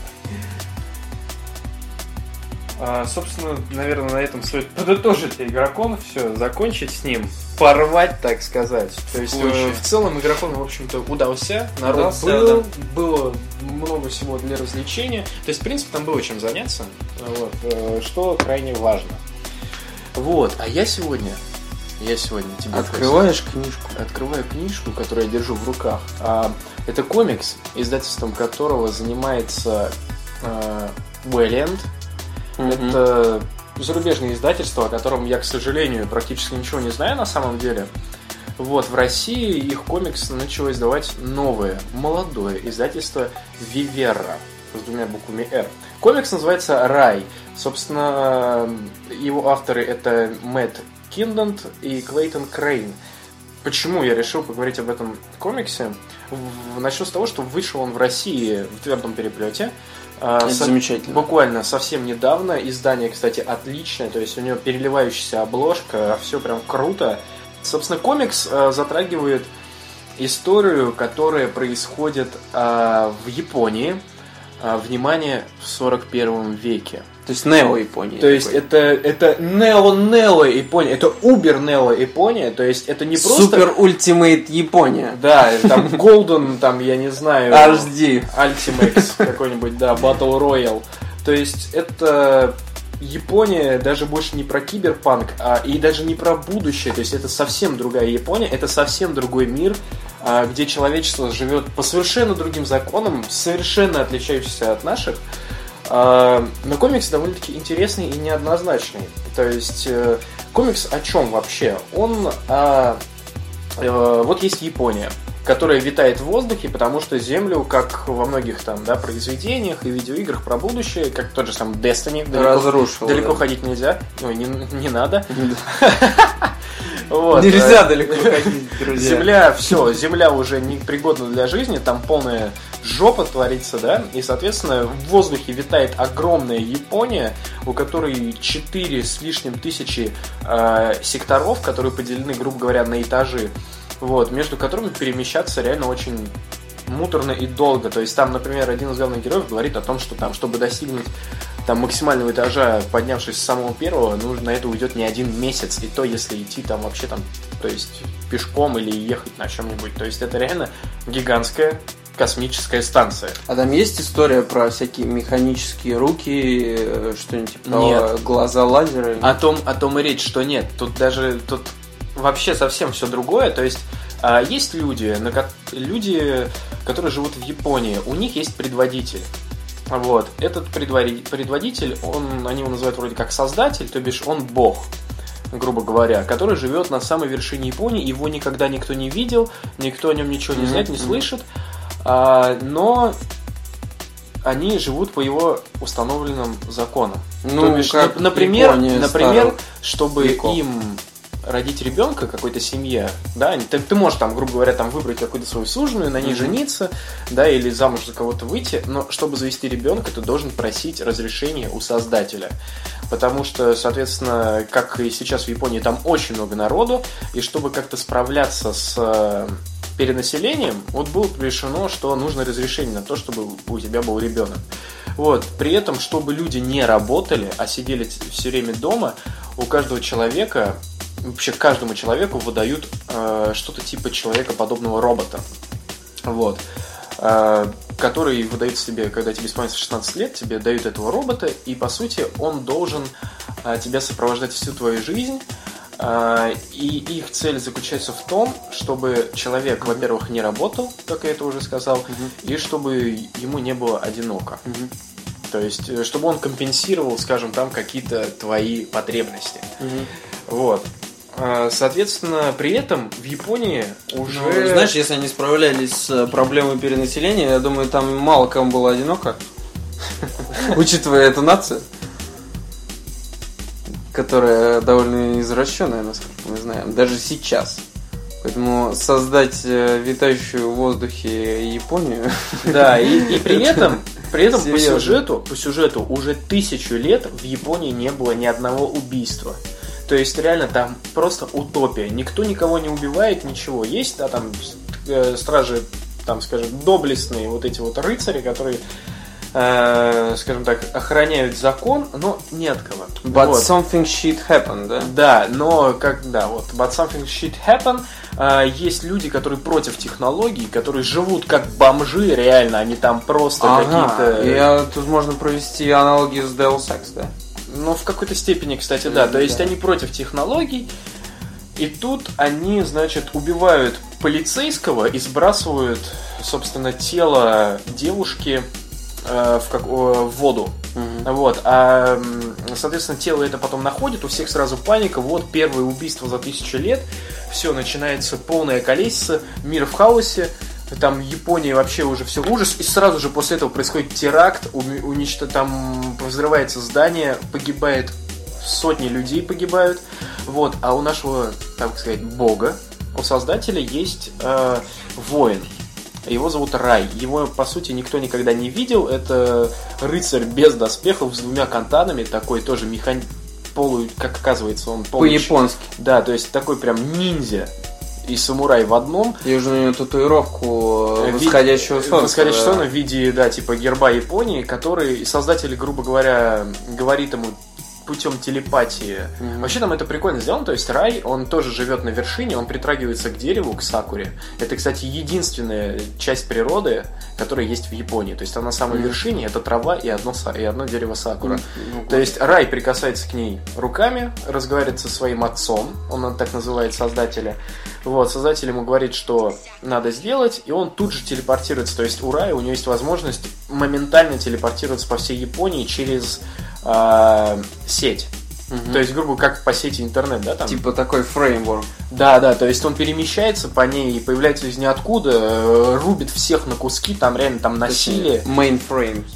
А, собственно, наверное, на этом стоит подытожить игрокон, все, закончить с ним, порвать, так сказать. То есть, э, в целом, игрокон, в общем-то, удался, народ Удался, был, да. было много всего для развлечения. То есть, в принципе, там было чем заняться, вот, э, что крайне важно. Вот, а я сегодня, я сегодня тебе Открываешь книжку. открываю книжку, которую я держу в руках. А, это комикс, издательством которого занимается э, Это зарубежное издательство, о котором я, к сожалению, практически ничего не знаю на самом деле. Вот, в России их комикс начало издавать новое, молодое издательство Вивера с двумя буквами «Р». Комикс называется «Рай». Собственно, его авторы это Мэтт Киндент и Клейтон Крейн. Почему я решил поговорить об этом комиксе? Начну с того, что вышел он в России в твердом переплете. А, Это со- замечательно. Буквально совсем недавно. Издание, кстати, отличное. То есть у него переливающаяся обложка, все прям круто. Собственно, комикс э, затрагивает историю, которая происходит э, в Японии. Э, внимание, в 41 веке. То есть Нео Япония. То есть это, это нео-нео Япония, это убер-нео Япония, то есть это не просто... Супер Ultimate Япония. Да, там Golden, там, я не знаю... HD. Ultimax какой-нибудь, да, Battle Royale. То есть это Япония даже больше не про киберпанк, а и даже не про будущее. То есть это совсем другая Япония, это совсем другой мир, а, где человечество живет по совершенно другим законам, совершенно отличающихся от наших. А, Но комикс довольно-таки интересный и неоднозначный. То есть э, комикс о чем вообще? Он о- э, вот есть Япония. которая витает в воздухе, потому что Землю, как во многих там, да, произведениях и видеоиграх про будущее, как тот же сам Destiny, далеко, Разрушил, далеко да. ходить нельзя, ой, не, не надо. Нельзя далеко ходить, друзья. Земля, все, Земля уже не пригодна для жизни, там полная жопа творится, да, и, соответственно, в воздухе витает огромная Япония, у которой 4 с лишним тысячи э, секторов, которые поделены, грубо говоря, на этажи, вот, между которыми перемещаться реально очень муторно и долго. То есть там, например, один из главных героев говорит о том, что там, чтобы достигнуть там максимального этажа, поднявшись с самого первого, нужно на это уйдет не один месяц, и то, если идти там вообще там, то есть пешком или ехать на чем-нибудь. То есть это реально гигантская космическая станция. А там есть история про всякие механические руки, э, что-нибудь типа Нет. глаза лазеры? О том, о том и речь, что нет. Тут даже тут вообще совсем все другое. То есть а, есть люди, на люди, которые живут в Японии, у них есть предводитель. Вот. Этот предводитель, он, они его называют вроде как создатель, то бишь он бог, грубо говоря, который живет на самой вершине Японии, его никогда никто не видел, никто о нем ничего не знает, не слышит, но они живут по его установленным законам. Ну, То бишь, как нап- например, например, чтобы веков. им родить ребенка какой-то семье, да, ты, ты можешь там, грубо говоря, там выбрать какую-то свою суженую, на ней Мгм. жениться, да, или замуж за кого-то выйти, но чтобы завести ребенка, ты должен просить разрешения у создателя. Потому что, соответственно, как и сейчас в Японии, там очень много народу, и чтобы как-то справляться с э, перенаселением, вот было решено, что нужно разрешение на то, чтобы у тебя был ребенок. Вот. При этом, чтобы люди не работали, а сидели все время дома, у каждого человека, вообще каждому человеку выдают э, что-то типа человека-подобного робота. Вот. Э, который выдается тебе, когда тебе исполняется 16 лет, тебе дают этого робота, и по сути он должен э, тебя сопровождать всю твою жизнь. Э, И их цель заключается в том, чтобы человек, во-первых, не работал, как я это уже сказал, и чтобы ему не было одиноко. Мгм. То есть, э, чтобы он компенсировал, скажем, там какие-то твои потребности. Мгм. Вот. А, Соответственно, при этом в Японии уже... Ну, знаешь, если они справлялись с э, проблемой перенаселения, я думаю, там мало кому было одиноко. Учитывая эту нацию, которая довольно извращенная, насколько мы знаем, даже сейчас. Поэтому создать э, витающую в воздухе Японию Да, и, и при этом, при этом по сюжету, по сюжету уже тысячу лет в Японии не было ни одного убийства. То есть реально там просто утопия. Никто никого не убивает, ничего. Есть, да, там э, стражи, там, скажем, доблестные вот эти вот рыцари, которые, э, скажем так, охраняют закон, но не от кого. But Вот. something shit happened, да? Да, но как, да, вот, but something shit happen. А, есть люди, которые против технологий, которые живут как бомжи, реально, они там просто Ага, какие-то... я, тут можно провести аналогию с Deus Ex, да? Ну, в какой-то степени, кстати, да. Мгм, То есть да. они против технологий, и тут они, значит, убивают полицейского и сбрасывают, собственно, тело девушки э, в, как- в воду. Вот, а, соответственно, тело это потом находит, у всех сразу паника, вот первое убийство за тысячу лет, все, начинается полная колесица, мир в хаосе, там Япония вообще уже все ужас, и сразу же после этого происходит теракт, уничто- там взрывается здание, погибает сотни людей погибают, вот, а у нашего, так сказать, бога, у создателя есть э, воин, его зовут Рай. Его, по сути, никто никогда не видел. Это рыцарь без доспехов с двумя кантанами, такой тоже механи... полу, как оказывается, он полу- По-японски. Да, то есть такой прям ниндзя и самурай в одном. Я уже на нее татуировку э, восходящего солнца. Восходящего да. солнца в виде, да, типа герба Японии, который создатель, грубо говоря, говорит ему путем телепатии. Мгм. Вообще там это прикольно сделано, то есть Рай, он тоже живет на вершине, он притрагивается к дереву, к сакуре. Это, кстати, единственная часть природы, которая есть в Японии. То есть она на самой Мгм. вершине, это трава и одно, и одно дерево сакура. Ну, То есть Рай прикасается к ней руками, разговаривает со своим отцом, он так называет создателя. Вот, создатель ему говорит, что надо сделать, и он тут же телепортируется. То есть у Рая у него есть возможность моментально телепортироваться по всей Японии через а, сеть. То есть, грубо как по сети интернет, да, там? Типа такой фреймворк. Да, да, то есть он перемещается по ней и появляется из ниоткуда, э, рубит всех на куски, там реально там насилие.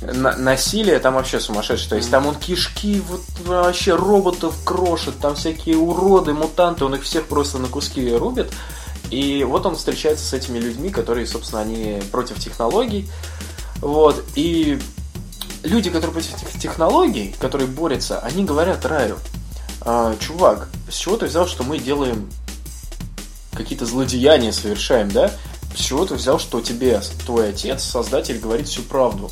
На- насилие там вообще сумасшедшее. То есть там он кишки, вот вообще роботов крошит, там всякие уроды, мутанты, он их всех просто на куски рубит. И вот он встречается с этими людьми, которые, собственно, они против технологий. Вот. И люди, которые против тех- технологий, которые борются, они говорят Раю, «А, чувак, с чего ты взял, что мы делаем какие-то злодеяния совершаем, да? С чего ты взял, что тебе твой отец, создатель, говорит всю правду?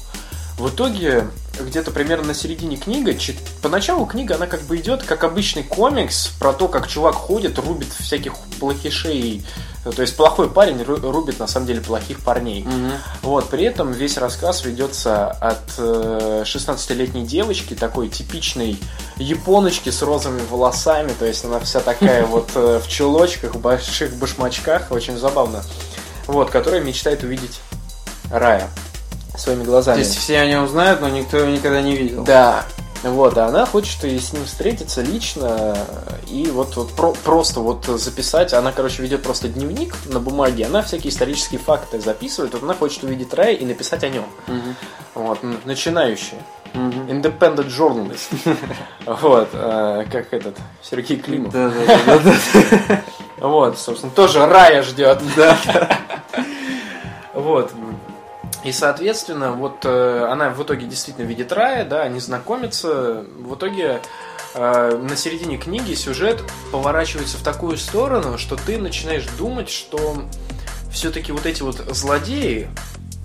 В итоге, где-то примерно на середине книги, чит- поначалу книга, она как бы идет как обычный комикс про то, как чувак ходит, рубит всяких плохишей, то есть плохой парень ру- рубит на самом деле плохих парней. Вот, при этом весь рассказ ведется от э, 16-летней девочки, такой типичной японочки с розовыми волосами, то есть она вся такая вот э, в чулочках, в больших башмачках, очень забавно. Вот, которая мечтает увидеть рая своими То глазами. есть все о нем знают, но никто его никогда не видел. Да. Вот, а она хочет и с ним встретиться лично и вот, вот про- просто вот записать. Она, короче, ведет просто дневник на бумаге, она всякие исторические факты записывает. Вот она хочет увидеть рай и написать о нем. Мгм. Вот, н- начинающая. Мгм. Independent journalist. Вот, э, как этот, Сергей Климов. Да, да, да, да, да. Вот, собственно, тоже рая ждет. Да. Вот. И, соответственно, вот э, она в итоге действительно видит рая, да, они знакомятся. В итоге э, на середине книги сюжет поворачивается в такую сторону, что ты начинаешь думать, что все-таки вот эти вот злодеи,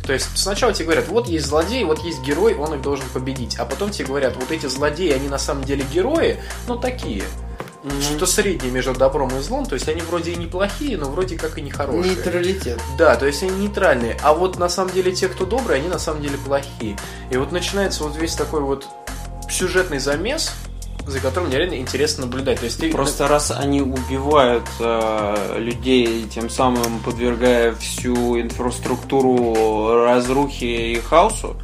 то есть сначала тебе говорят, вот есть злодей, вот есть герой, он их должен победить. А потом тебе говорят, вот эти злодеи, они на самом деле герои, ну такие. Что среднее между добром и злом, то есть они вроде и неплохие, но вроде как и нехорошие. Нейтралитет. Да, то есть они нейтральные. А вот на самом деле те, кто добрые, они на самом деле плохие. И вот начинается вот весь такой вот сюжетный замес, за которым мне реально интересно наблюдать. То есть ты Просто раз они убивают э, людей, тем самым подвергая всю инфраструктуру разрухе и хаосу,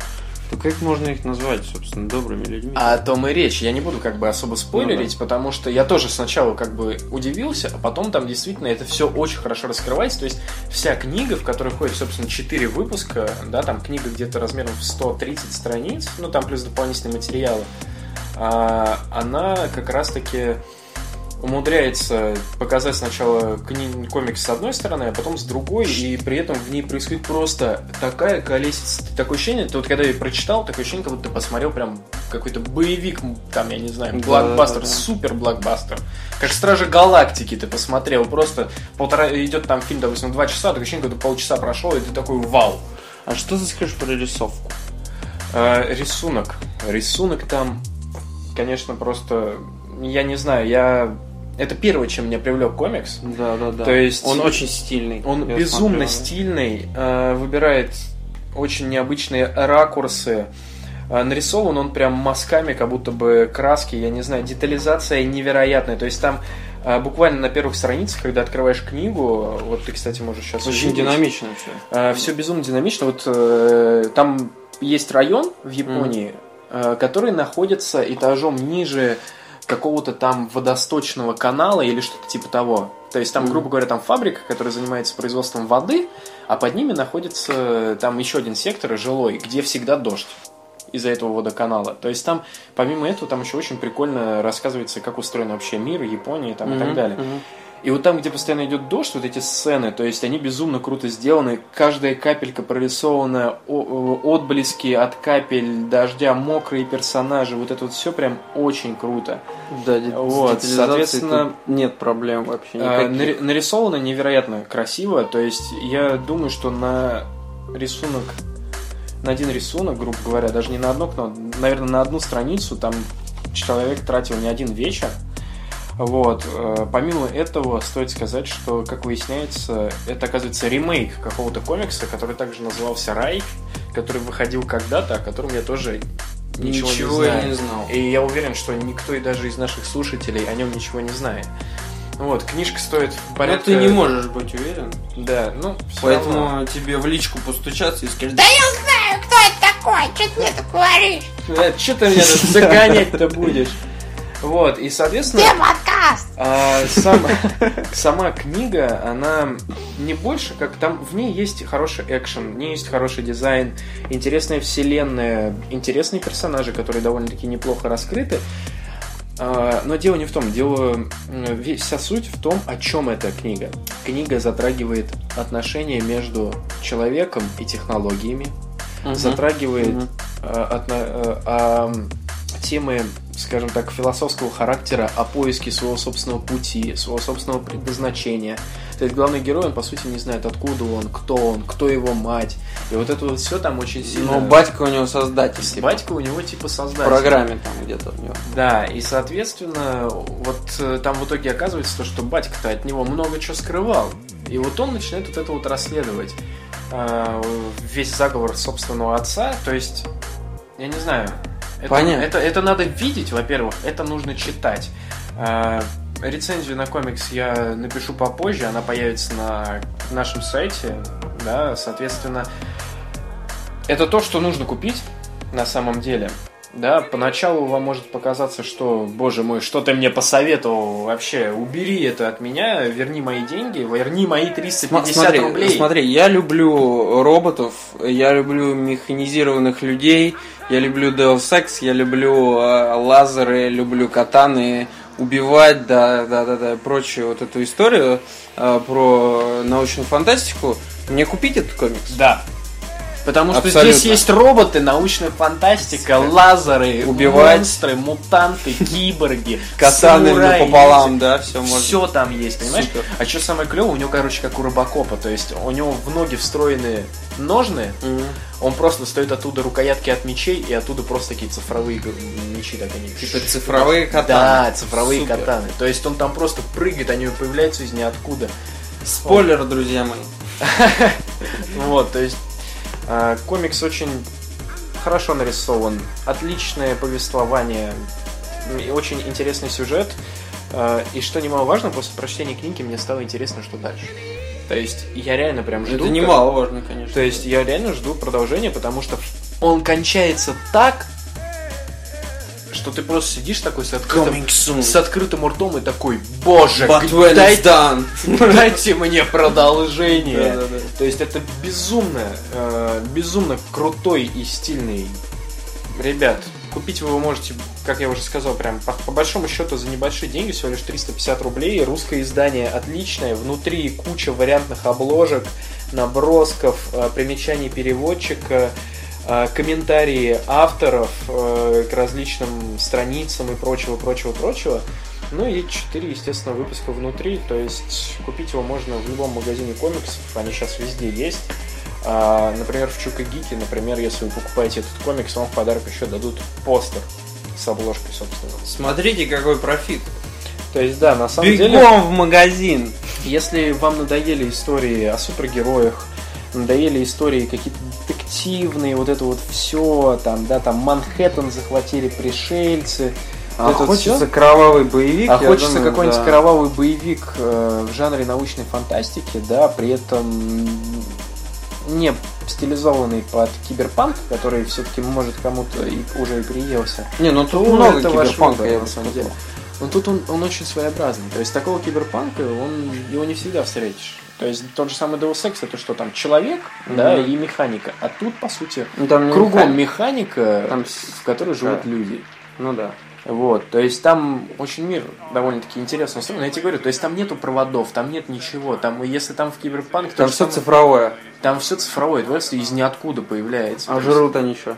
то как можно их назвать, собственно, добрыми людьми? А о том и речь. Я не буду как бы особо спойлерить, потому что я тоже сначала как бы удивился, а потом там действительно это все очень хорошо раскрывается. То есть вся книга, в которой входит, собственно, 4 выпуска, да, там книга где-то размером в 130 страниц, ну там плюс дополнительные материалы, а, она как раз-таки умудряется показать сначала кни- комикс с одной стороны, а потом с другой, и при этом в ней происходит просто такая колесица, такое ощущение, ты вот когда я её прочитал, такое ощущение, как будто ты посмотрел прям какой-то боевик, там, я не знаю, Да, блокбастер, да, да. супер блокбастер. Как Стражи Галактики ты посмотрел, просто полтора, идет там фильм, допустим, два часа, такое ощущение, как полчаса прошло, и ты такой, вау. А что ты скажешь про рисовку? Э, рисунок. Рисунок там, конечно, просто, я не знаю, я... Это первое, чем меня привлек комикс. Да, да, да. То есть- он очень стильный. Он Я безумно смотрел, да. стильный, э, выбирает очень необычные ракурсы. Э, Нарисован он прям мазками, как будто бы краски, я не знаю, детализация невероятная. То есть там э, буквально на первых страницах, когда открываешь книгу, вот ты, кстати, можешь сейчас Очень динамично все. все безумно динамично. Вот э, там есть район в Японии, э, который находится этажом ниже какого-то там водосточного канала или что-то типа того. То есть там, грубо говоря, там фабрика, которая занимается производством воды, а под ними находится э, там еще один сектор жилой, где всегда дождь из-за этого водоканала. То есть там, помимо этого, там еще очень прикольно рассказывается, как устроен вообще мир, Япония там, и так далее. И вот там, где постоянно идет дождь, вот эти сцены, то есть они безумно круто сделаны. Каждая капелька прорисована, о- отблески от капель дождя, мокрые персонажи. Вот это вот все прям очень круто. Да, Вот, соответственно, нет проблем вообще А, никаких. нари- нарисовано невероятно красиво. То есть я думаю, что на рисунок, на один рисунок, грубо говоря, даже не на одно, но, наверное, на одну страницу там человек тратил не один вечер. Вот. э, Помимо этого, стоит сказать, что, как выясняется, это, оказывается, ремейк какого-то комикса, который также назывался «Рай», который выходил когда-то, о котором я тоже ничего, Ничего не знаю. не знал. И я уверен, что никто и даже из наших слушателей о нем ничего не знает. Вот, книжка стоит Но порядка... ты не можешь быть уверен. Да, ну, Поэтому равно. тебе в личку постучаться и сказать, Да я знаю, кто это такой, что ты мне это говоришь? Э, Чё ты меня тут загонять-то будешь? Вот, и, соответственно... Где подкаст? А, сам- сама книга, она не больше, как там в ней есть хороший экшен, в ней есть хороший дизайн, интересная вселенная, интересные персонажи, которые довольно-таки неплохо раскрыты. А, Но дело не в том, дело вся суть в том, о чем эта книга. Книга затрагивает отношения между человеком и технологиями, затрагивает Мгм. э, отно- а, темы, скажем так, философского характера о поиске своего собственного пути, своего собственного предназначения. То есть главный герой, он по сути не знает, откуда он, кто он, кто его мать. И вот это вот все там очень сильно... Ну, батька у него создатель. типа, Батька у него типа В создатель. программе там где-то у него. Да, и соответственно, вот э, там в итоге оказывается то, что батька-то от него много чего скрывал. И вот он начинает вот это вот расследовать. э, Весь заговор собственного отца. То есть, я не знаю. Это, Понятно. Это, это надо видеть, во-первых, это нужно читать. Э, Рецензию на комикс я напишу попозже, она появится на нашем сайте. Да, соответственно, это то, что нужно купить на самом деле. Да, поначалу вам может показаться, что, боже мой, что ты мне посоветовал вообще, убери это от меня, верни мои деньги, верни мои 350 Смотри, рублей. смотри, я люблю роботов, я люблю механизированных людей, я люблю Deus Ex, я люблю э, лазеры, люблю катаны, убивать, да, да, да, да, прочую вот эту историю э, про научную фантастику. Мне купить этот комикс? Да. Потому что Абсолютно. здесь есть роботы, научная фантастика, лазеры, Убивать. монстры, мутанты, киборги, Катаны пополам, да, все можно. Все там есть, понимаешь? Супер. А что самое клевое, у него, короче, как у Робокопа, то есть у него в ноги встроены ножны, Мгм. он просто достает оттуда рукоятки от мечей, и оттуда просто такие цифровые мечи, так они. Типа цифровые катаны. Да, цифровые Супер. катаны. То есть он там просто прыгает, они появляются из ниоткуда. Спойлер, друзья мои. Вот, то есть э, комикс очень хорошо нарисован, отличное повествование, очень интересный сюжет. Э, И что немаловажно, после прочтения книги мне стало интересно, что дальше. То есть я реально прям жду. Это немаловажно, конечно. То есть я реально жду продолжения, потому что он кончается так, что ты просто сидишь такой с открытым, с открытым ртом и такой, боже, дайте, дайте мне продолжение. Да-да-да. То есть это безумно, э, безумно крутой и стильный. Ребят, купить вы его можете, как я уже сказал, прям по, по большому счету за небольшие деньги, всего лишь 350 рублей. Русское издание отличное, внутри куча вариантных обложек, набросков, э, примечаний переводчика, э, комментарии авторов э, к различным страницам и прочего, прочего, прочего. Ну и 4, естественно, выпуска внутри, то есть купить его можно в любом магазине комиксов, они сейчас везде есть. А, например, в Чука Гики, например, если вы покупаете этот комикс, вам в подарок еще дадут постер с обложкой, собственно. Смотрите, какой профит. То есть, да, на самом деле, Бегом в магазин. если вам надоели истории о супергероях, надоели истории какие-то детективные, вот это вот все, там, да, там Манхэттен захватили пришельцы, А это хочется всё. кровавый боевик. А хочется какой-нибудь да. кровавый боевик э, в жанре научной фантастики, да, при этом не стилизованный под киберпанк, который все-таки может кому-то и уже и приелся. Не, ну тут Ну, много киберпанка, выбор, я на самом деле. Но тут он, он очень своеобразный. То есть такого киберпанка он, его не всегда встретишь. То есть тот же самый Deus Ex, это что там, человек, да, Мгм. и механика. А тут, по сути, Ну, там кругом механик. механика, Там в которой живут да. люди. Ну да. Вот, то есть там очень мир довольно-таки интересно устроен. Я тебе говорю, то есть там нету проводов, там нет ничего. Там, если там в киберпанк, то Там все самое- цифровое. там все цифровое, просто из ниоткуда появляется. А жрут они что?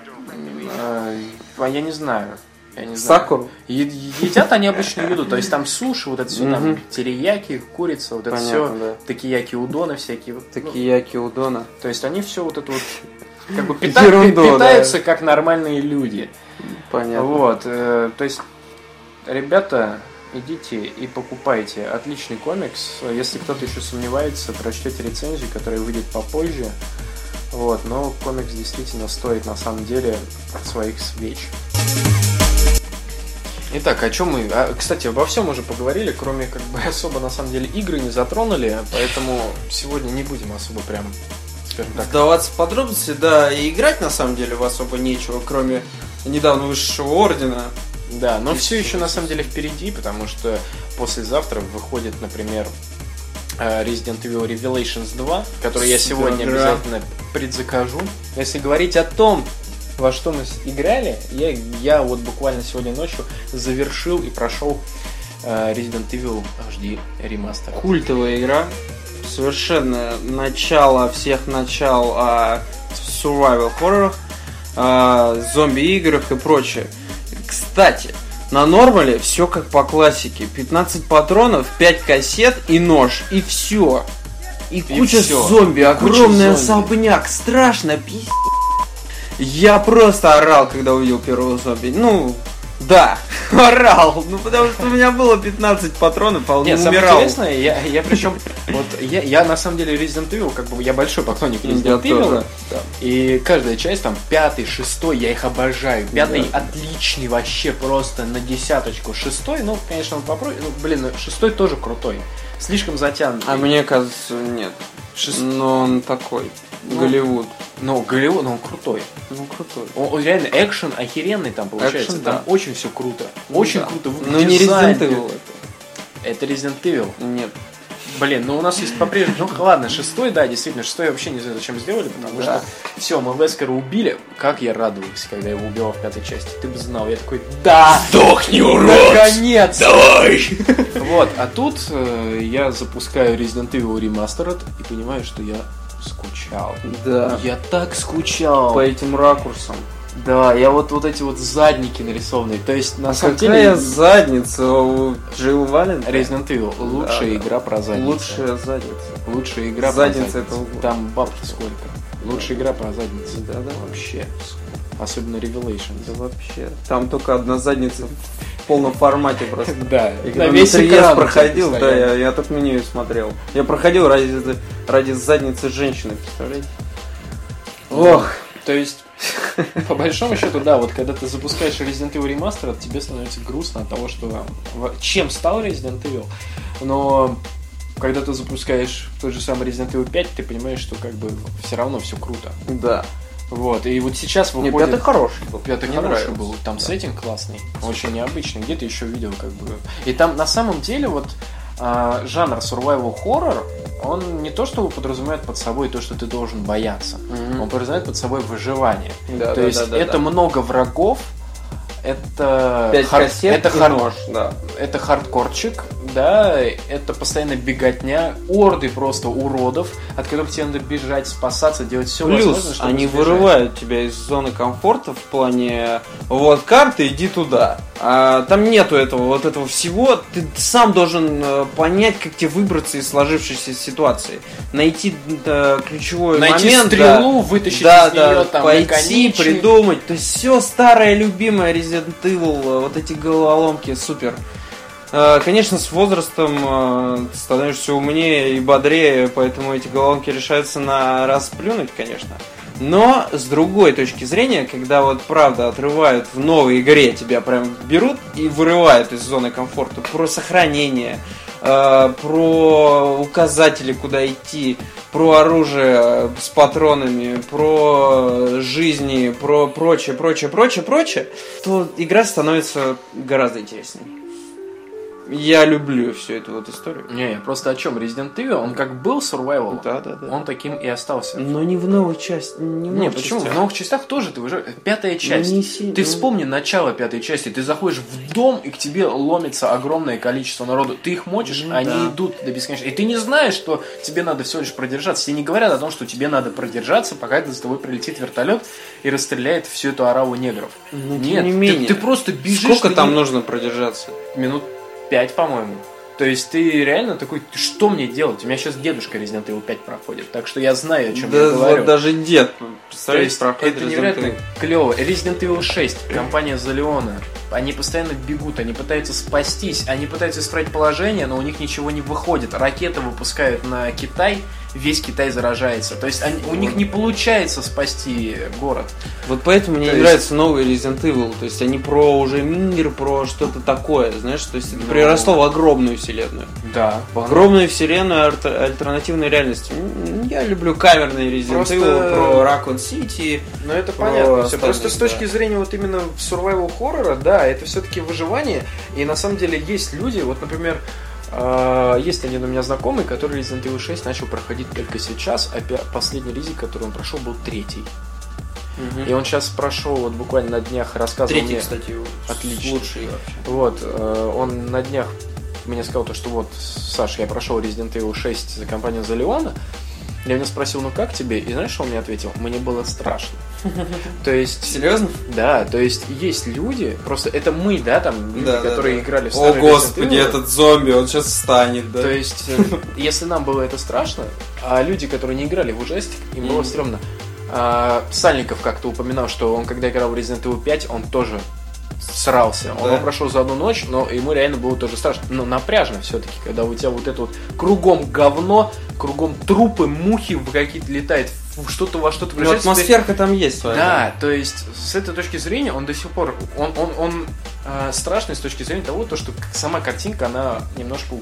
э, а я не знаю. Я не знаю. Сакуру? Е- Едят они обычную еду, то есть там суши, вот это все, там терияки, курица, вот это все, да. такияки удоны всякие. Ну, Такие яки удона. то есть они все вот это вот как бы пита- Ерунду, да. питаются как нормальные люди. Понятно. Вот, э, то есть, ребята, идите и покупайте отличный комикс. Если кто-то еще сомневается, прочтете рецензию, которая выйдет попозже. Вот, но комикс действительно стоит на самом деле своих свеч. Итак, о чем мы? А, кстати, обо всем уже поговорили, кроме как бы особо на самом деле игры не затронули, поэтому сегодня не будем особо прям, скажем так, Вдаваться в подробности, да, и играть на самом деле в особо нечего, кроме недавно высшего ордена. Да, но все еще на самом деле впереди, потому что послезавтра выходит, например, э, Resident Evil Revelations 2, который я сегодня игра. обязательно предзакажу. Если говорить о том, во что мы играли, я, я вот буквально сегодня ночью завершил и прошел э, Resident Evil HD ремастер. Культовая игра. Совершенно начало всех начал а, в survival хоррорах, а, зомби-играх и прочее. Кстати, на нормале все как по классике. 15 патронов, 5 кассет и нож. И все. И куча всё. зомби, И куча огромный зомби. особняк. Страшно, пиздец. Я просто орал, когда увидел первого зомби. Ну, да, орал. Ну, потому что у меня было 15 патронов, а он Нет, самое умирал. интересное, я, я причем, вот я, я на самом деле Resident Evil, как бы я большой поклонник Resident Evil, да. и каждая часть, там, пятый, шестой, я их обожаю. Пятый Да. отличный вообще просто на десяточку. Шестой, ну, конечно, он попроще, ну, блин, ну, шестой тоже крутой. Слишком затянутый. А мне кажется, нет. Шест- Но он такой. Ну, Голливуд. Ну, Голливуд, ну, он крутой. Ну, крутой. Он, он реально экшен охеренный там получается. Экшен, там да. очень все круто. Очень Да. круто. Но не. Resident Evil. Это Resident Evil. это. Нет. Блин, ну у нас есть по-прежнему. Ну ладно, шестой, да, действительно, шестой я вообще не знаю, зачем сделали, потому Да. что все, мы Вескера убили. Как я радовался, когда его убивал в пятой части. Ты бы знал, я такой, да! Сдохни, Наконец! Давай! Вот, а тут э, я запускаю Resident Evil Remastered и понимаю, что я скучал. Да. Я так скучал. По этим ракурсам. Да, я вот вот эти вот задники нарисованные. То есть на А самом какая деле задница у Джилл Вален? Resident Evil лучшая Да, да. игра про задницу. Лучшая задница. Лучшая игра Задница про это задницу. вот. Там бабки сколько. Лучшая игра про задницу. Да, да. Вообще. Особенно Revelations. Да вообще. Там только одна задница в полном формате просто. Да, на весь на 3S экран проходил, да, я так меню и смотрел. Я проходил ради, ради задницы женщины, представляете? Ох, То есть, по большому счету, да, вот когда ты запускаешь Resident Evil Remastered, тебе становится грустно от того, что чем стал Resident Evil, но когда ты запускаешь тот же самый Resident Evil 5, ты понимаешь, что как бы все равно все круто. да. Вот, и вот сейчас выходит... пятый хороший был. Пятый Мне хороший нравился. был, там сеттинг классный, очень необычный. Где ты еще видел, как бы. И там на самом деле вот а, жанр survival horror, он не то, что подразумевает под собой то, что ты должен бояться. Мгм. Он подразумевает под собой выживание. Да, то да, есть да, да, это да. много врагов, это хар- это, хар- нож, да. это хардкорчик, да, это постоянно беготня, орды просто уродов, от которых тебе надо бежать, спасаться, делать все возможное, Плюс чтобы они избежать. вырывают тебя из зоны комфорта в плане вот карты, иди туда. А там нету этого, вот этого всего. Ты сам должен э, понять, как тебе выбраться из сложившейся ситуации. Найти э, ключевой Найти момент. стрелу, да. вытащить да, из да, нее там пойти, наконечник. придумать. То есть все старое, любимое Resident Evil, э, вот эти головоломки, супер. Э, Конечно, с возрастом э, становишься умнее и бодрее, поэтому эти головоломки решаются на раз плюнуть, конечно. Но с другой точки зрения, когда вот правда отрывают в новой игре, тебя прям берут и вырывают из зоны комфорта про сохранение, про указатели, куда идти, про оружие с патронами, про жизни, про прочее, прочее, прочее, прочее, то игра становится гораздо интереснее. Я люблю всю эту вот историю. Не, я просто о чем? Resident Evil, он как был survival, Да, да, да. он таким и остался. Но не в новой части. Не, в Не, новых почему? частях. В новых частях тоже ты уже... Пятая часть. не сильно. Ты вспомни начало пятой части. Ты заходишь в дом, и к тебе ломится огромное количество народу. Ты их мочишь, Ну они да. идут до бесконечности. И ты не знаешь, что тебе надо всего лишь продержаться. Тебе не говорят о том, что тебе надо продержаться, пока за тобой прилетит вертолет и расстреляет всю эту ораву негров. Но тем Нет, не ты- менее. Ты, просто бежишь. Сколько ты там не- нужно продержаться? Минут пять, по-моему. То есть ты реально такой, что мне делать? У меня сейчас дедушка Resident Evil 5 проходит, так что я знаю, о чем да, я говорю. даже дед, представляете, есть проходит это Resident невероятно Evil. клево. Resident Evil 6, компания Залеона, они постоянно бегут, они пытаются спастись, они пытаются исправить положение, но у них ничего не выходит. Ракеты выпускают на Китай, весь Китай заражается. То есть они, у них не получается спасти город. Вот поэтому мне То есть- нравится новый Resident Evil. То есть они про уже мир, про что-то такое, знаешь, то есть это Ну. переросло в огромную вселенную. Да. В огромную вселенную альтер- альтернативной реальности. Я люблю камерные Resident Просто- Evil, про Raccoon City. Ну это понятно. Остальных, Просто с точки да. зрения вот именно survival хоррора, да, это все-таки выживание. И на самом деле есть люди, вот, например, есть один у меня знакомый, который Resident Evil 6 начал проходить только сейчас, а последний резик, который он прошел, был третий. И он сейчас прошел, вот буквально на днях рассказывал Третий, мне. кстати, Отлично. лучший вообще. Вот, э, он на днях мне сказал то, что вот, Саш, я прошел Resident Evil 6 за компанию за Леона. Я у него спросил, ну как тебе? И знаешь, что он мне ответил? Мне было страшно. То есть, Серьезно? да, то есть есть люди, просто это мы, да, там, люди, Да, да, которые да. играли в О господи, Evil. этот зомби, он сейчас встанет, да? То есть, э, если нам было это страшно, а люди, которые не играли в ужастик, им было стрёмно. А, Сальников как-то упоминал, что он, когда играл в Resident Evil 5, он тоже срался. Он Да. его прошел за одну ночь, но ему реально было тоже страшно. Но напряжно все-таки, когда у тебя вот это вот кругом говно, кругом трупы, мухи в какие-то летают, в что-то во что-то Ну, превращается. атмосферка там есть своя. Да, то есть с этой точки зрения он до сих пор он, он, он э, страшный с точки зрения того, то, что сама картинка, она немножко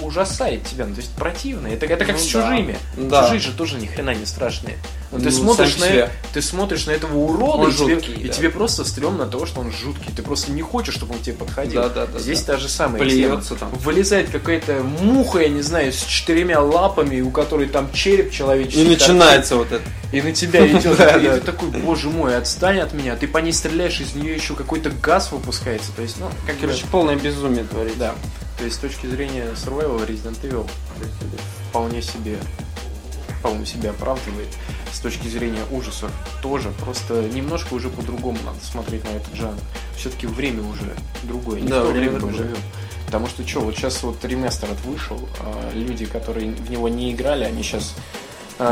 ужасает тебя, ну, то есть противная. Это, это как Ну с чужими. Да. Чужие же тоже ни хрена не страшные. Ну, ты, Ну, смотришь на, ты смотришь на этого урода, Он и, тебе, жуткий, и да. тебе просто стрёмно от того, что он жуткий. Ты просто не хочешь, чтобы он к тебе подходил. Да, да, да, Здесь да. та же самая Плюется тема. там. Вылезает какая-то муха, я не знаю, с четырьмя лапами, у которой там череп человеческий. И начинается вот это. И на тебя идет, и ты такой, боже мой, отстань от меня. Ты по ней стреляешь, из нее еще какой-то газ выпускается. То есть, ну, как Короче, полное безумие творится. да. То есть, с точки зрения survival Resident Evil это вполне себе вполне себе оправдывает. С точки зрения ужасов тоже. Просто немножко уже по-другому надо смотреть на этот жанр. Все-таки время уже другое. Не Да, в то время время мы живем. Потому что что, вот сейчас вот ремастер от вышел, а люди, которые в него не играли, они сейчас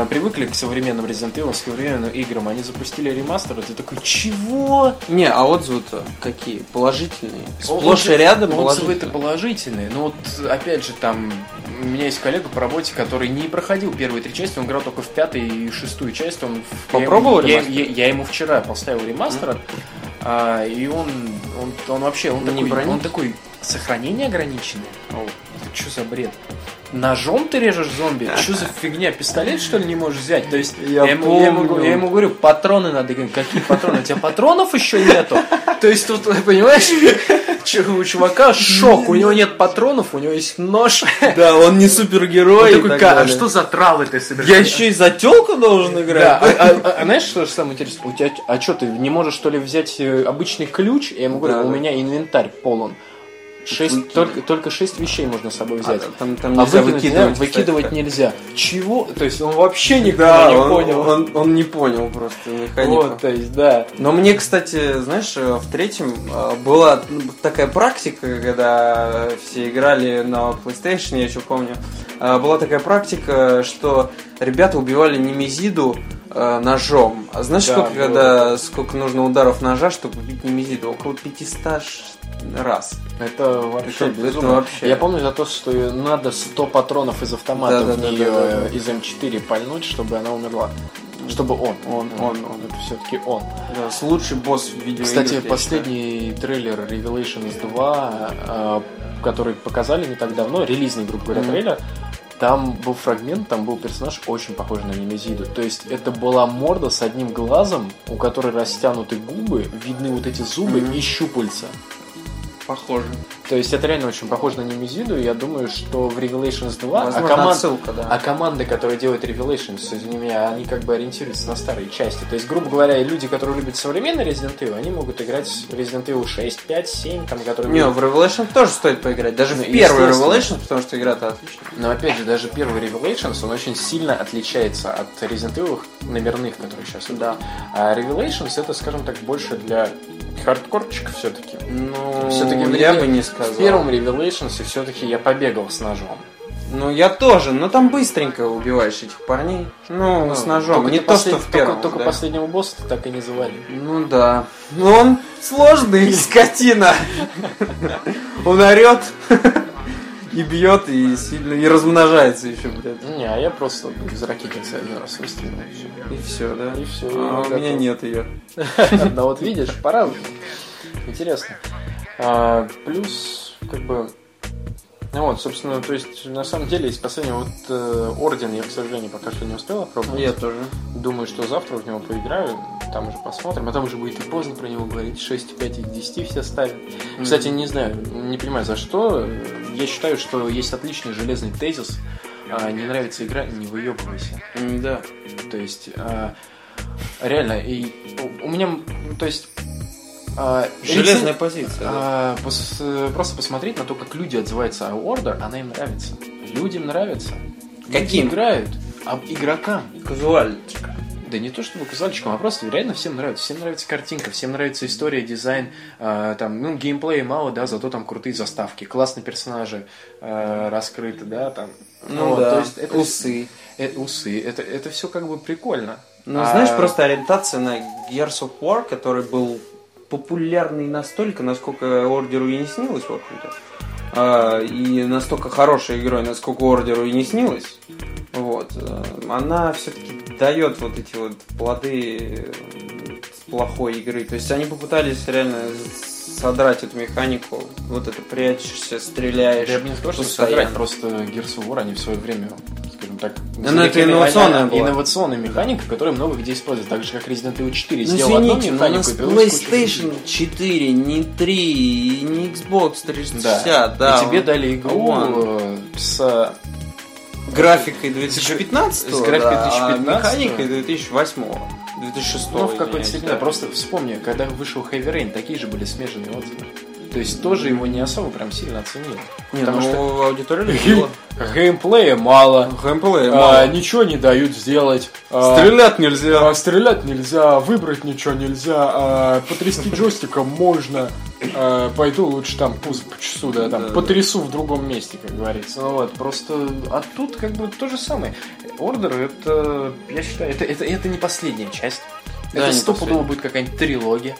привыкли к современным Resident Evil, к современным играм, они запустили ремастер, и ты такой, чего? Не, а отзывы-то какие? Положительные. Сплошь и рядом Отзывы это положительные. Но вот, опять же, там, у меня есть коллега по работе, который не проходил первые три части, он играл только в пятую и шестую часть. Он Попробовал я, ремастер? я, я ему вчера поставил ремастер, а, и он, он, он вообще, он Не такой, бронит? он такой, сохранение ограниченное? Это что за бред? Ножом ты режешь зомби? Что за фигня? Пистолет, что ли, не можешь взять? То есть, Я ему, я ему- я ему говорю, патроны надо. Я говорю, Какие патроны? У тебя патронов еще нету? То есть, тут, понимаешь, у чувака шок. У него нет патронов, у него есть нож. Да, он не Он супергерой. и такой, так «Ка, а что за травы ты собираешь? Я еще и за телку должен играть? Да, а, а- а- знаешь, что же самое интересное? У тебя, а что, ты не можешь, что ли, взять э, обычный ключ? Я ему говорю, у меня инвентарь полон. Шесть, только, только шесть вещей можно с собой взять. А, там, там А нельзя выкинуть, нельзя, выкидывать. выкидывать кстати. нельзя. Чего? То есть он вообще никогда Да, не он, понял. Он, он не понял просто механику. вот, то есть, да. Но мне, кстати, знаешь, э, в третьем э, была ну, такая практика, когда все играли на PlayStation, я еще помню. э, Была такая практика, что ребята убивали Немезиду э, ножом. А знаешь, Да, сколько, было когда, сколько нужно ударов ножа, чтобы убить Немезиду? Около 500 ш- раз. Это вообще Это- это безумно. вообще. Я помню за то, что надо 100 патронов из автомата в Да-да-да-да-да. нее из М4 пальнуть, чтобы она умерла. Чтобы он. Он, он, он. Это все-таки он. Да, лучший босс в видеоиграх. Кстати, последний трейлер Revelations 2, э, который показали не так давно, релизный, грубо говоря, Мгм. трейлер, там был фрагмент, там был персонаж очень похожий на Немезиду. То есть это была морда с одним глазом, у которой растянуты губы, видны вот эти зубы Мгм. и щупальца. Похоже. То есть это реально очень похоже на Немезиду, и я думаю, что в Revelations 2, Возможно, а, команд- отсылка, да. а команды, которые делают Revelations, извини меня, они как бы ориентируются на старые части. То есть, грубо говоря, люди, которые любят современный Resident Evil, они могут играть Resident Evil 6, 5, 7, там, которые... Не, в Revelation тоже стоит поиграть. Даже Ну, в первый естественно. Revelation, потому что игра-то отличная. Но опять же, даже первый Revelations, он очень сильно отличается от Resident Evil номерных, которые сейчас идут. Да. А Revelations это, скажем так, больше для хардкорчиков все-таки. Ну, Все-таки я бы не сказал. В первом Revelations все-таки я побегал с ножом. Ну, я тоже, но там быстренько убиваешь этих парней. Ну, с ножом. Не то, послед- что в первом. Только, только да. последнего босса ты так и не завалил. Ну да. Но он сложный, скотина. Он орет. и бьет, и сильно, и размножается еще, блядь. Не, а я просто из ракетницы один раз выстрелил, и все. да? И все. А у меня нет ее. Да вот видишь, пора. Интересно. А, плюс, как бы, ну вот, собственно, то есть, на самом деле, из последнего вот э, Орден я, к сожалению, пока что не успел опробовать. Я тоже. Думаю, что завтра в него поиграю, там уже посмотрим, а там уже будет и поздно про него говорить, 6, 5 из 10 все ставят. Mm-hmm. Кстати, не знаю, не понимаю за что, я считаю, что есть отличный железный тезис, а, не нравится игра, не выебывайся. Mm, да. То есть, а, реально, и у меня, то есть, а, Железная рецен... позиция. А, да. пос... Просто посмотреть на то, как люди отзываются о Order, она им нравится. Людям нравится. Каким? Люди играют. А игрокам. Казуальчикам. Да не то чтобы казуальчикам, а просто реально всем нравится. Всем нравится картинка, всем нравится история, дизайн. Э, там, ну, геймплея мало, да, зато там крутые заставки, классные персонажи э, раскрыты, да, там. Ну, вот, да, то есть это, усы. Это, усы. Это, это все как бы прикольно. Ну, а... знаешь, просто ориентация на Gears of War, который был популярный настолько, насколько Ордеру и не снилось, в общем-то. А, и настолько хорошей игрой, насколько Ордеру и не снилось. Вот. Э, она все-таки дает вот эти вот плоды плохой игры. То есть они попытались реально содрать эту механику, вот это прячешься, стреляешь. Я бы не сказал, что содрать, просто Gears of War они в свое время скажем так, ну, это инновационная была. инновационная механика, которая много где используется, так же как Resident Evil 4 ну, сделал извините, одну механику, но PlayStation 4, не 3, не Xbox 360, да. да. И тебе дали игру One. с графикой 2015 с графикой 2015 а механикой 2008 2006 ну в какой-то степени да. просто вспомни когда вышел Heavy Rain такие же были смежные отзывы то есть тоже его не особо прям сильно оценили. Не, потому ну, что аудитория любила. Геймплея мало. Геймплея мало. А, ничего не дают сделать. А, стрелять нельзя. А, стрелять нельзя, выбрать ничего нельзя. А, потрясти джойстиком можно. А, пойду лучше там пусть по часу, да, там, да, потрясу да. в другом месте, как говорится. Ну, вот, просто, а тут как бы то же самое. Ордер, это, я считаю, это, это, это не последняя часть. Да, это стопудово будет какая-нибудь трилогия.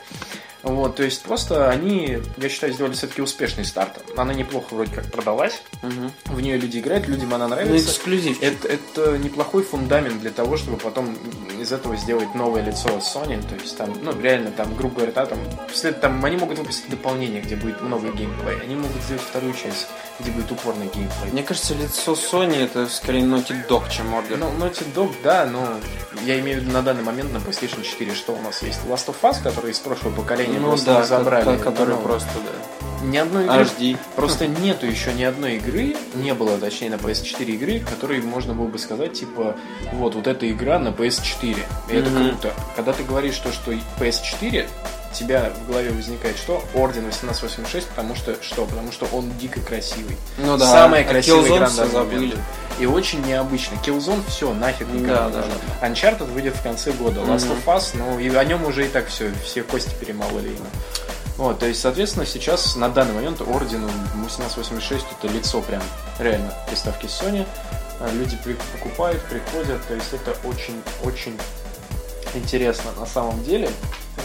Вот, то есть просто они, я считаю, сделали все-таки успешный старт. Она неплохо вроде как продалась. Угу. В нее люди играют, людям она нравится. Ну, эксклюзив. Это, это неплохой фундамент для того, чтобы потом из этого сделать новое лицо Sony. То есть там, ну, реально, там, грубо говоря, да, там, вслед, там, они могут выпустить дополнение, где будет много геймплея. Они могут сделать вторую часть, где будет упорный геймплей. Мне кажется, лицо Sony это скорее Naughty Dog, чем Order. Ну, Naughty Dog, да, но я имею в виду на данный момент на PlayStation 4, что у нас есть Last of Us, который из прошлого поколения ну, да, забрали. Который ну, просто, да. Ни одной игры. HD. Просто нету еще ни одной игры, не было, точнее, на PS4 игры, которой можно было бы сказать, типа, вот, вот эта игра на PS4. И mm-hmm. это круто. Когда ты говоришь то, что PS4 тебя в голове возникает что? Орден 1886, потому что что? Потому что он дико красивый. Ну да. Самая а красивая игра на забыли. И очень необычно. Killzone все, нафиг никогда да, да, Uncharted выйдет в конце года. Last mm-hmm. of Us, ну и о нем уже и так все, все кости перемололи ему. Вот, то есть, соответственно, сейчас на данный момент Ордену 1886 это лицо прям реально приставки Sony. Люди покупают, приходят, то есть это очень-очень интересно на самом деле.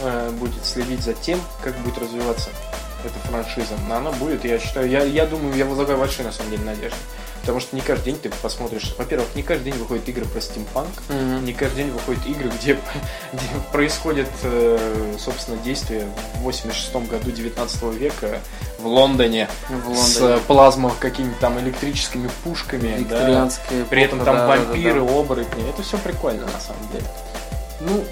Э, будет следить за тем, как будет развиваться эта франшиза. Но она будет, я считаю, я, я думаю, я возлагаю большие на самом деле надежды. Потому что не каждый день ты посмотришь. Во-первых, не каждый день выходят игры про стимпанк, mm-hmm. не каждый день выходят игры, где, где происходит, э, собственно, действие в 86 году 19 века в Лондоне, в Лондоне. с плазмой какими-то там электрическими пушками. Да, при этом там да, вампиры, да, да. оборотни. Это все прикольно на самом деле. Ну,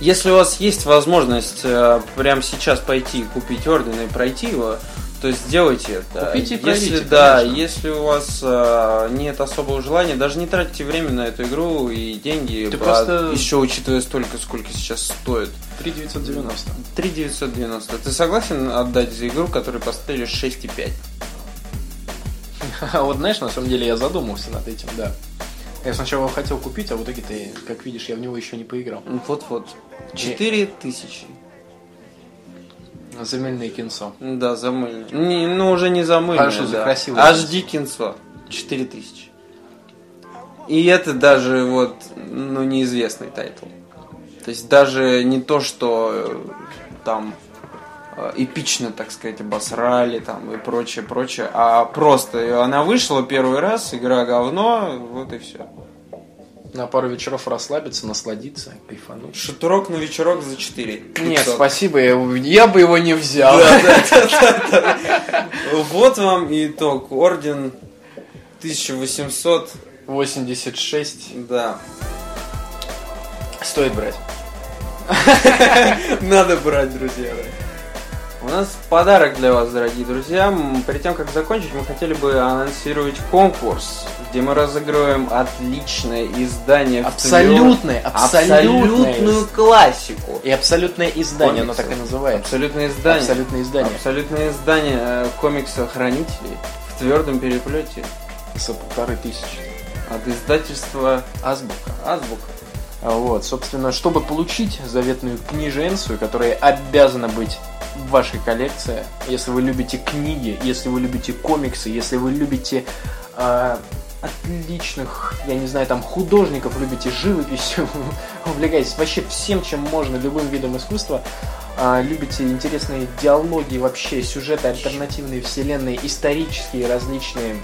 если у вас есть возможность э, прямо сейчас пойти купить орден и пройти его, то сделайте это. Купите и пройдите, если, да, если у вас э, нет особого желания, даже не тратьте время на эту игру и деньги. Ты просто... Еще учитывая столько, сколько сейчас стоит. 3990. 3990. Ты согласен отдать за игру, которую поставили 6,5? Вот знаешь, на самом деле я задумался над этим, да. Я сначала хотел купить, а в итоге ты, как видишь, я в него еще не поиграл. Вот-вот. Четыре тысячи. Замыльное кинцо. Да, замыльное. Не, ну, уже не замыльное, что за да. красивое? HD кинцо. Четыре тысячи. И это даже вот, ну, неизвестный title. То есть даже не то, что э, там эпично, так сказать, обосрали там и прочее, прочее. А просто она вышла первый раз, игра говно, вот и все. На пару вечеров расслабиться, насладиться, кайфануть. Шатурок на вечерок за 4. Нет, спасибо, я, я бы его не взял. Вот вам итог. Орден 1800. 86. Да. Стоит брать. Надо брать, друзья. Нас подарок для вас, дорогие друзья. Перед тем, как закончить, мы хотели бы анонсировать конкурс, где мы разыгрываем отличное издание Абсолютное, абсолютное. абсолютную классику. И абсолютное издание, оно Комиксов. так и называется. Абсолютное издание. Абсолютное издание. Абсолютное издание э, комикса «Хранителей» в твердом переплете За полторы тысячи. от издательства Азбука. Азбука. А Вот, собственно, чтобы получить заветную книженцию, которая обязана быть в вашей коллекции, если вы любите книги, если вы любите комиксы, если вы любите а, отличных, я не знаю, там художников, любите живопись, увлекаетесь вообще всем, чем можно, любым видом искусства, а, любите интересные диалоги, вообще сюжеты, альтернативные вселенные, исторические различные.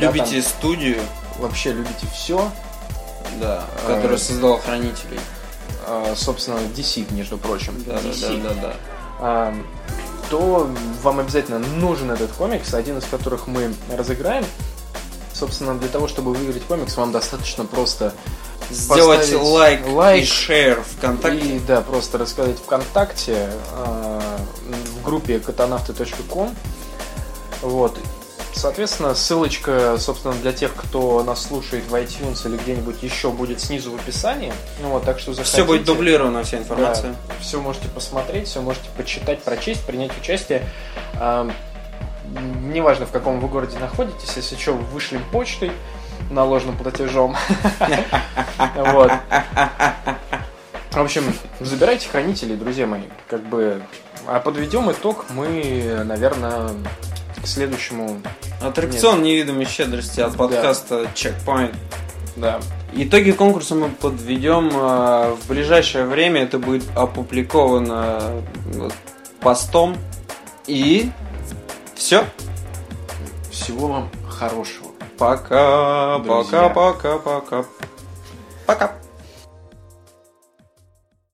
да, Любите там студию, вообще любите все, да, которая создала «Хранителей». а, собственно, DC, между прочим. Да, да, DC. да, да, да. а, то вам обязательно нужен этот комикс, один из которых мы разыграем. Собственно, для того, чтобы выиграть комикс, вам достаточно просто Сделать лайк, лайк и шер ВКонтакте. и да, просто рассказать ВКонтакте а, в группе катанавты.ком. Вот. Соответственно, ссылочка, собственно, для тех, кто нас слушает в iTunes или где-нибудь еще, будет снизу в описании. Ну вот, так что заходите. Все будет дублировано, вся информация. все можете посмотреть, все можете почитать, прочесть, принять участие. Неважно, в каком вы городе находитесь, если что, вышлем почтой наложенным платежом. Вот. В общем, забирайте хранителей, друзья мои. Как бы. А подведем итог мы, наверное, к следующему. Аттракцион невидимой щедрости от Да. подкаста Checkpoint. Да. Итоги конкурса мы подведем э, в ближайшее время. Это будет опубликовано постом. И все. Всего вам хорошего. Пока, Друзья. пока, пока, пока. Пока.